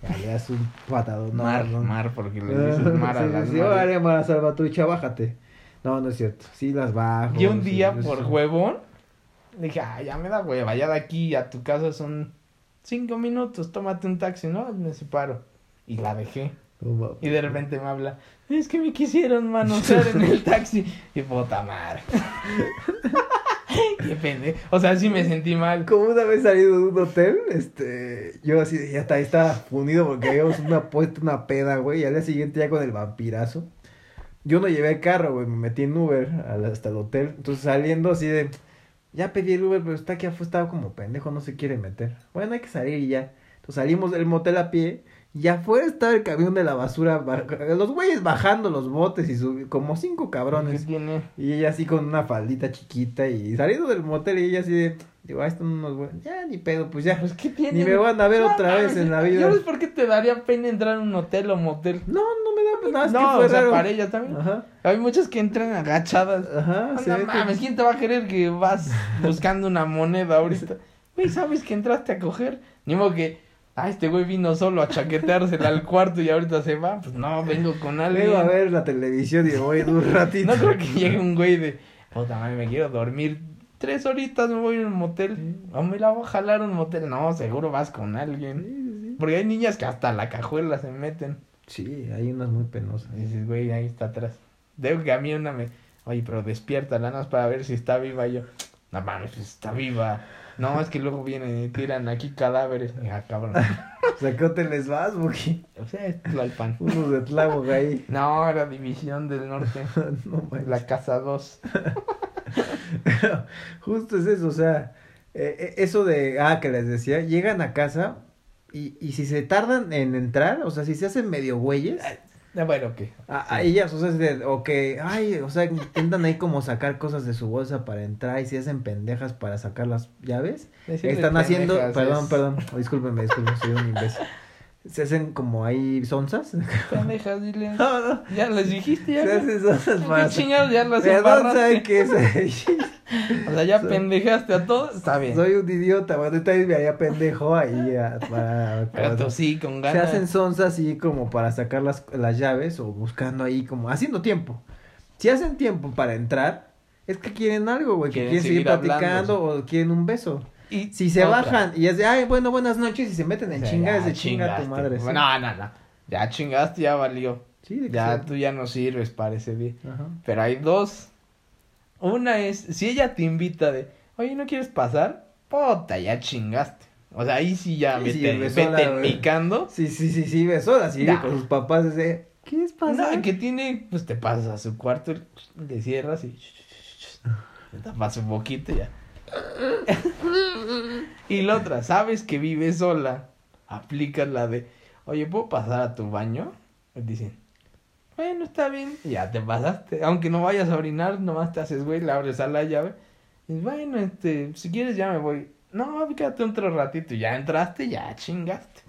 Ya le das un patadón. No, mar, no. mar, porque le dices mar a las sí, órale, Mara Salvatrucha, bájate. No, no es cierto. Sí, las bajo. Yo un día, sí, por huevón, le dije, ah, ya me da hueva, ya de aquí a tu casa son cinco minutos, tómate un taxi, ¿no? Me separo. Y la dejé. No. Y de repente me habla, es que me quisieron manosear en el taxi. Y puta madre. Qué pendejo. O sea, sí me sentí mal. Como una vez salido de un hotel, este, yo así, ya está, ahí estaba fundido porque habíamos una puesta una peda, güey, y al día siguiente ya con el vampirazo. Yo no llevé el carro, güey, me metí en Uber hasta el hotel, entonces saliendo así de, ya pedí el Uber, pero está aquí afuera, estaba como pendejo, no se quiere meter. Bueno, hay que salir y ya. Entonces salimos del motel a pie, y afuera estaba el camión de la basura, ba- los güeyes bajando los botes y sub- como cinco ¿Qué cabrones. tiene? Y ella así con una faldita chiquita y saliendo del motel y ella así de, digo, ah, estos unos güeyes, ya ni pedo, pues ya. Pues, ¿qué tiene? Ni me van a ver No otra vez en la ¿Ya vida. ves por qué te daría pena entrar a un hotel o motel? No, no me da pena, es no, que fue o sea, raro. para ella también. Ajá, Hay muchas que entran agachadas. ajá, no que- mames, ¿quién te va a querer que vas buscando una moneda ahorita? Güey, ¿sabes que entraste a coger? Ni modo que, ah, este güey vino solo a chaqueteársela al cuarto y ahorita se va. Pues no, vengo con alguien. Vengo a ver la televisión y voy un ratito. No creo que llegue un güey de, puta madre, me quiero dormir tres horitas, me voy a un motel. O me la voy a jalar a un motel. No, seguro vas con alguien. sí, sí. Porque hay niñas que hasta la cajuela se meten. Sí, hay unas muy penosas. Y dices, güey, ahí está atrás. Digo que a mí una me. Oye, pero despierta, nada más para ver si está viva. Y yo, no mames, está viva. No, es que luego vienen y tiran aquí cadáveres. Ah, cabrón. O sea, ¿qué hoteles vas, Buki? O sea, es Tlalpan. Unos de Tláhuac ahí. No, era División del Norte. no manches. La Casa 2. Justo es eso, o sea, eh, eh, eso de, ah, que les decía, llegan a casa y, y si se tardan en entrar, o sea, si se hacen medio güeyes, Bueno, ok. a, a ellas, o sea, de, o que, ay, o sea, intentan ahí como sacar cosas de su bolsa para entrar y se hacen pendejas para sacar las llaves, Decirle están haciendo, pendejas perdón, es- perdón, discúlpenme, discúlpenme, soy un imbécil. Se hacen como ahí sonzas. Pendejas, dile. No, no. Ya les dijiste, ya. Se hacen sonzas ¿Qué para. chingados ya las embarraste? ¿saben qué es? O sea, ya pendejaste a todos. Está bien. Soy un idiota, bueno, ahorita me haría pendejo ahí para, Pero para- tú sí, con Se ganas. hacen sonzas así como para sacar las, las llaves o buscando ahí como haciendo tiempo. Si hacen tiempo para entrar, es que quieren algo, güey, que Quieren quieren seguir seguir hablando, platicando o quieren un beso. Y Si se otra. bajan y es de, ay, bueno, buenas noches y se meten en O sea, chingas ya de chinga tu madre. sí. No, no, no. Ya chingaste, ya valió. Sí, de que Ya sea. tú ya no sirves para ese día. Ajá. Pero hay dos. Una es, si ella te invita de, oye, ¿no quieres pasar? Puta, ya chingaste. O sea, ahí sí ya Sí, sí, vete, la- micando. Sí, sí, sí, sí, besó así Ya. con sus papás es de, ¿quieres pasar? Que tiene, pues te pasas a su cuarto, le cierras y te tapas su boquita y ya. Y la otra, sabes que vive sola, aplicas la de, oye, ¿puedo pasar a tu baño? Dicen, bueno, está bien, ya te pasaste, aunque no vayas a orinar, nomás te haces güey, le abres a la llave, y bueno, este, si quieres ya me voy. No, quédate otro ratito. Ya entraste, ya chingaste.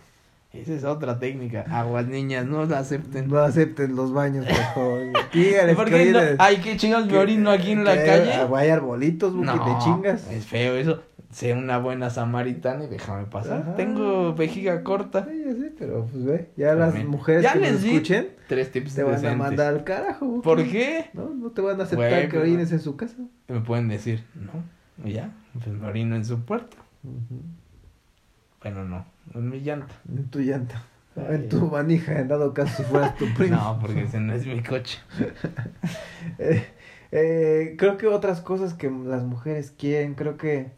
Esa es otra técnica. Aguas niñas, no la acepten. No acepten los baños, por favor. Dígales ¿Por que qué no? Ay, qué chingados me orino aquí en la calle. Hay arbolitos, No, te chingas. es feo eso. Sé una buena samaritana y déjame pasar. Ajá. Tengo vejiga corta. Sí, ya sé, pero pues ve, ya las mujeres Ya que les escuchen Tres tips te van a mandar al carajo. ¿Por qué? No, no te van a aceptar Güey, que orines en su casa. Me pueden decir, no, ya, pues me orino en su puerta. Bueno, no, en mi llanta. En tu llanta. Ay. En tu manija, en dado caso si fueras tu primo. No, porque ese no es mi coche. Eh, eh, creo que otras cosas que las mujeres quieren, creo que...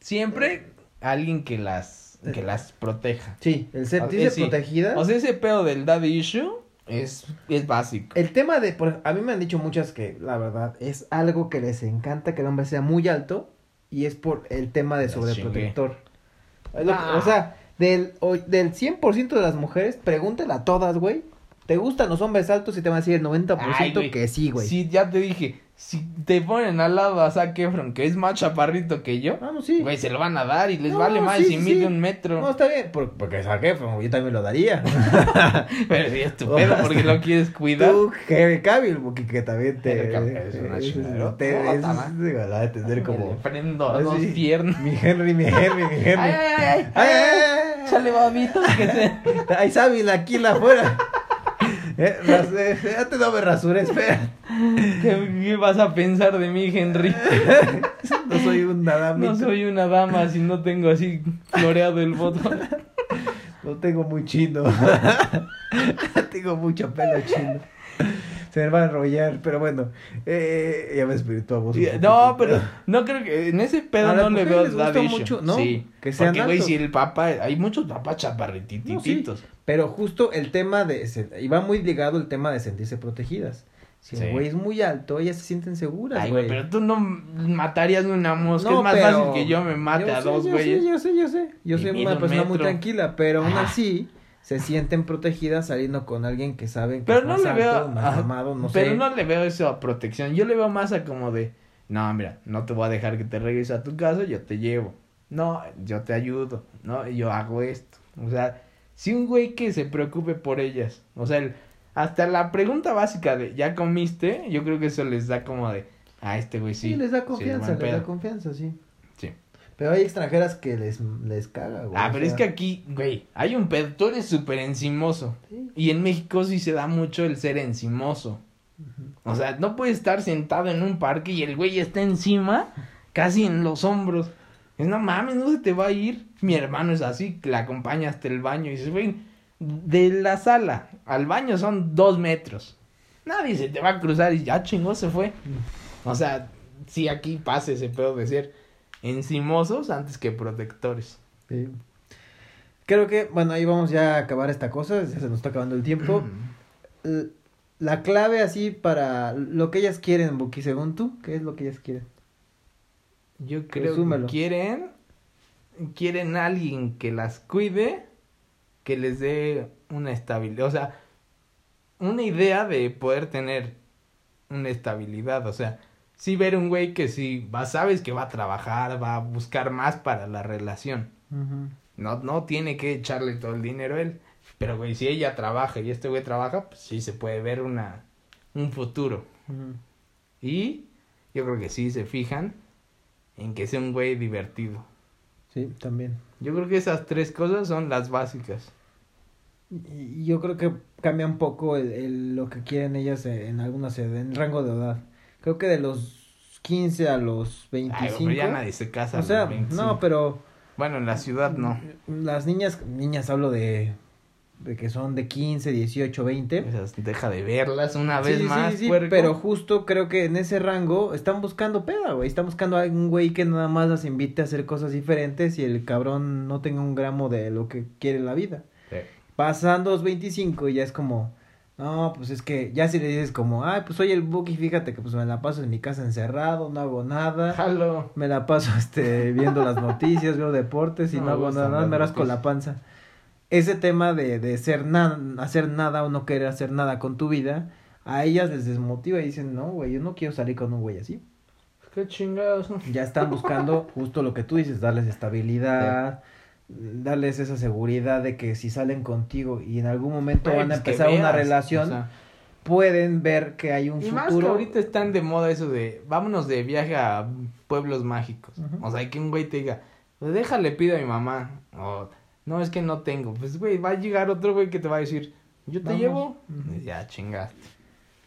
Siempre alguien que las, que las proteja. Sí, el Ah, sentirse eh, sí. protegida. O sea, ese pedo del daddy issue es, es básico. El tema de, por- a mí me han dicho muchas que la verdad es algo que les encanta que el hombre sea muy alto y es por el tema de sobreprotector. Lo que- Ah. O sea, del, o- del 100% de las mujeres, pregúntale a todas, güey. ¿Te gustan los hombres altos? Y te van a decir el 90% Ay, güey. que sí, güey. Sí, ya te dije, si te ponen al lado a Zac Efron, que es más chaparrito que yo, Ah, no, sí. güey, se lo van a dar y les No, vale más sí, si sí, mide sí. un metro. No, está bien, por- porque saqué, pero yo también lo daría. Pero sí es tu pedo porque lo quieres cuidar. Tú, Henry Cavill, porque que también te... Es una chingadera. te- Puta es- madre. digo, la de tener Le como... prendo Ay, dos sí. piernas. Mi Henry, mi Henry, mi Henry. Ay, ay, ay, ay, Ay, ay, ay, ay. Chale, babito, que se... Hay sábila aquí la afuera. Eh, eh, ya te no me rasuré, espera. ¿Qué, qué vas a pensar de mí, Henry? No soy un nadamito. No soy una dama si no tengo así floreado el botón. Lo tengo muy chino. tengo mucho pelo chino. Se me va a enrollar, pero bueno. Eh, ya me espirituamos. No, pero no creo que en ese pedo no le veo issue. mucho, ¿no? Sí, Que sean porque güey, si el papá, hay muchos papás No, sí, chaparritititos. pero justo el tema de. Y va muy ligado el tema de sentirse protegidas. Si Sí. el güey es muy alto, ellas se sienten seguras. Ay, güey, pero tú no matarías una mosca. No, es más pero- fácil que yo me mate Yo a sé, dos yo güeyes. sé, yo sé, yo sé. Yo Y soy una un persona muy tranquila, pero aún Ah. así se sienten protegidas saliendo con alguien que saben que Pero es no más le alto, veo. más mamado, no pero sé. no le veo eso a protección. Yo le veo más a como de. No, mira, no te voy a dejar que te regreses a tu casa, yo te llevo. No, yo te ayudo. No, yo hago esto. O sea, si un güey que se preocupe por ellas. O sea, el- hasta la pregunta básica de ¿ya comiste? Yo creo que eso les da como de. Ah, este güey sí. Sí, les da confianza, les da pedo". confianza, sí. Pero hay extranjeras que les, les caga, güey. Ah, pero es que aquí, güey, hay un pedo. Tú eres súper encimoso. sí. Y en México sí se da mucho el ser encimoso. O sea, no puedes estar sentado en un parque y el güey está encima, casi en los hombros. Es no mames, no se te va a ir. Mi hermano es así, la acompaña hasta el baño y dices, güey, de la sala al baño son dos metros. Nadie se te va a cruzar y ya chingó, se fue. O sea, sí aquí pasa ese pedo de ser encimosos antes que protectores. Sí. Creo que, bueno, ahí vamos ya a acabar esta cosa, ya se nos está acabando el tiempo. La clave así para lo que ellas quieren, Buki, según tú, ¿qué es lo que ellas quieren? Yo creo Resúmelo. que quieren, quieren alguien que las cuide, que les dé una estabilidad, o sea, una idea de poder tener una estabilidad, o sea, sí ver un güey que sí, va, sabes que va a trabajar, va a buscar más para la relación, no, no tiene que echarle todo el dinero a él, pero güey, si ella trabaja y este güey trabaja, pues sí se puede ver una, un futuro. Y yo creo que sí se fijan en que sea un güey divertido. Sí, también. Yo creo que esas tres cosas son las básicas. Y yo creo que cambia un poco el, el- lo que quieren ellas en algunas edades, en rango de edad. Creo que de los 15 a los Ay, 25. pero ya nadie se casa. a o los sea, 25. no, pero Bueno, en la ciudad no. las niñas, niñas hablo de, de que son de 15, 18, 20. Esas deja de verlas una vez sí, más, sí, sí, pero justo creo que en ese rango están buscando peda, güey. Están buscando a un güey que nada más las invite a hacer cosas diferentes y el cabrón no tenga un gramo de lo que quiere en la vida. Sí. Pasan los 25 y ya es como, no, pues es que ya si le dices como, ay, pues soy el Buki, fíjate que pues me la paso en mi casa encerrado, no hago nada. Jalo. Me la paso este viendo las noticias, veo deportes y No hago nada, me rasco la panza. Ese tema de, de ser nada, hacer nada o no querer hacer nada con tu vida, a ellas les desmotiva y dicen, no, güey, yo no quiero salir con un güey así. Qué chingados. Ya están buscando justo lo que tú dices, darles estabilidad, darles esa seguridad de que si salen contigo y en algún momento van a pues empezar una relación, o sea, pueden ver que hay un y más que futuro. ahorita están de moda eso de vámonos de viaje a pueblos mágicos. O sea, que un güey te diga, pues déjale pido a mi mamá. O no, es que no tengo. Pues güey, va a llegar otro güey que te va a decir, yo te Vamos. llevo. Ya chingaste.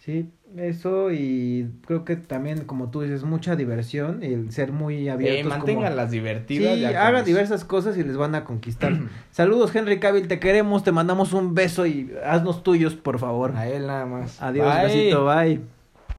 Sí, eso y creo que también, como tú dices, mucha diversión, el ser muy Eh, abiertos. como- manténganlas divertidas. Sí, hagan eso. diversas cosas y les van a conquistar. Saludos, Henry Cavill, te queremos, te mandamos un beso y haznos tuyos, por favor. A él nada más. Adiós, Bye. besito, bye.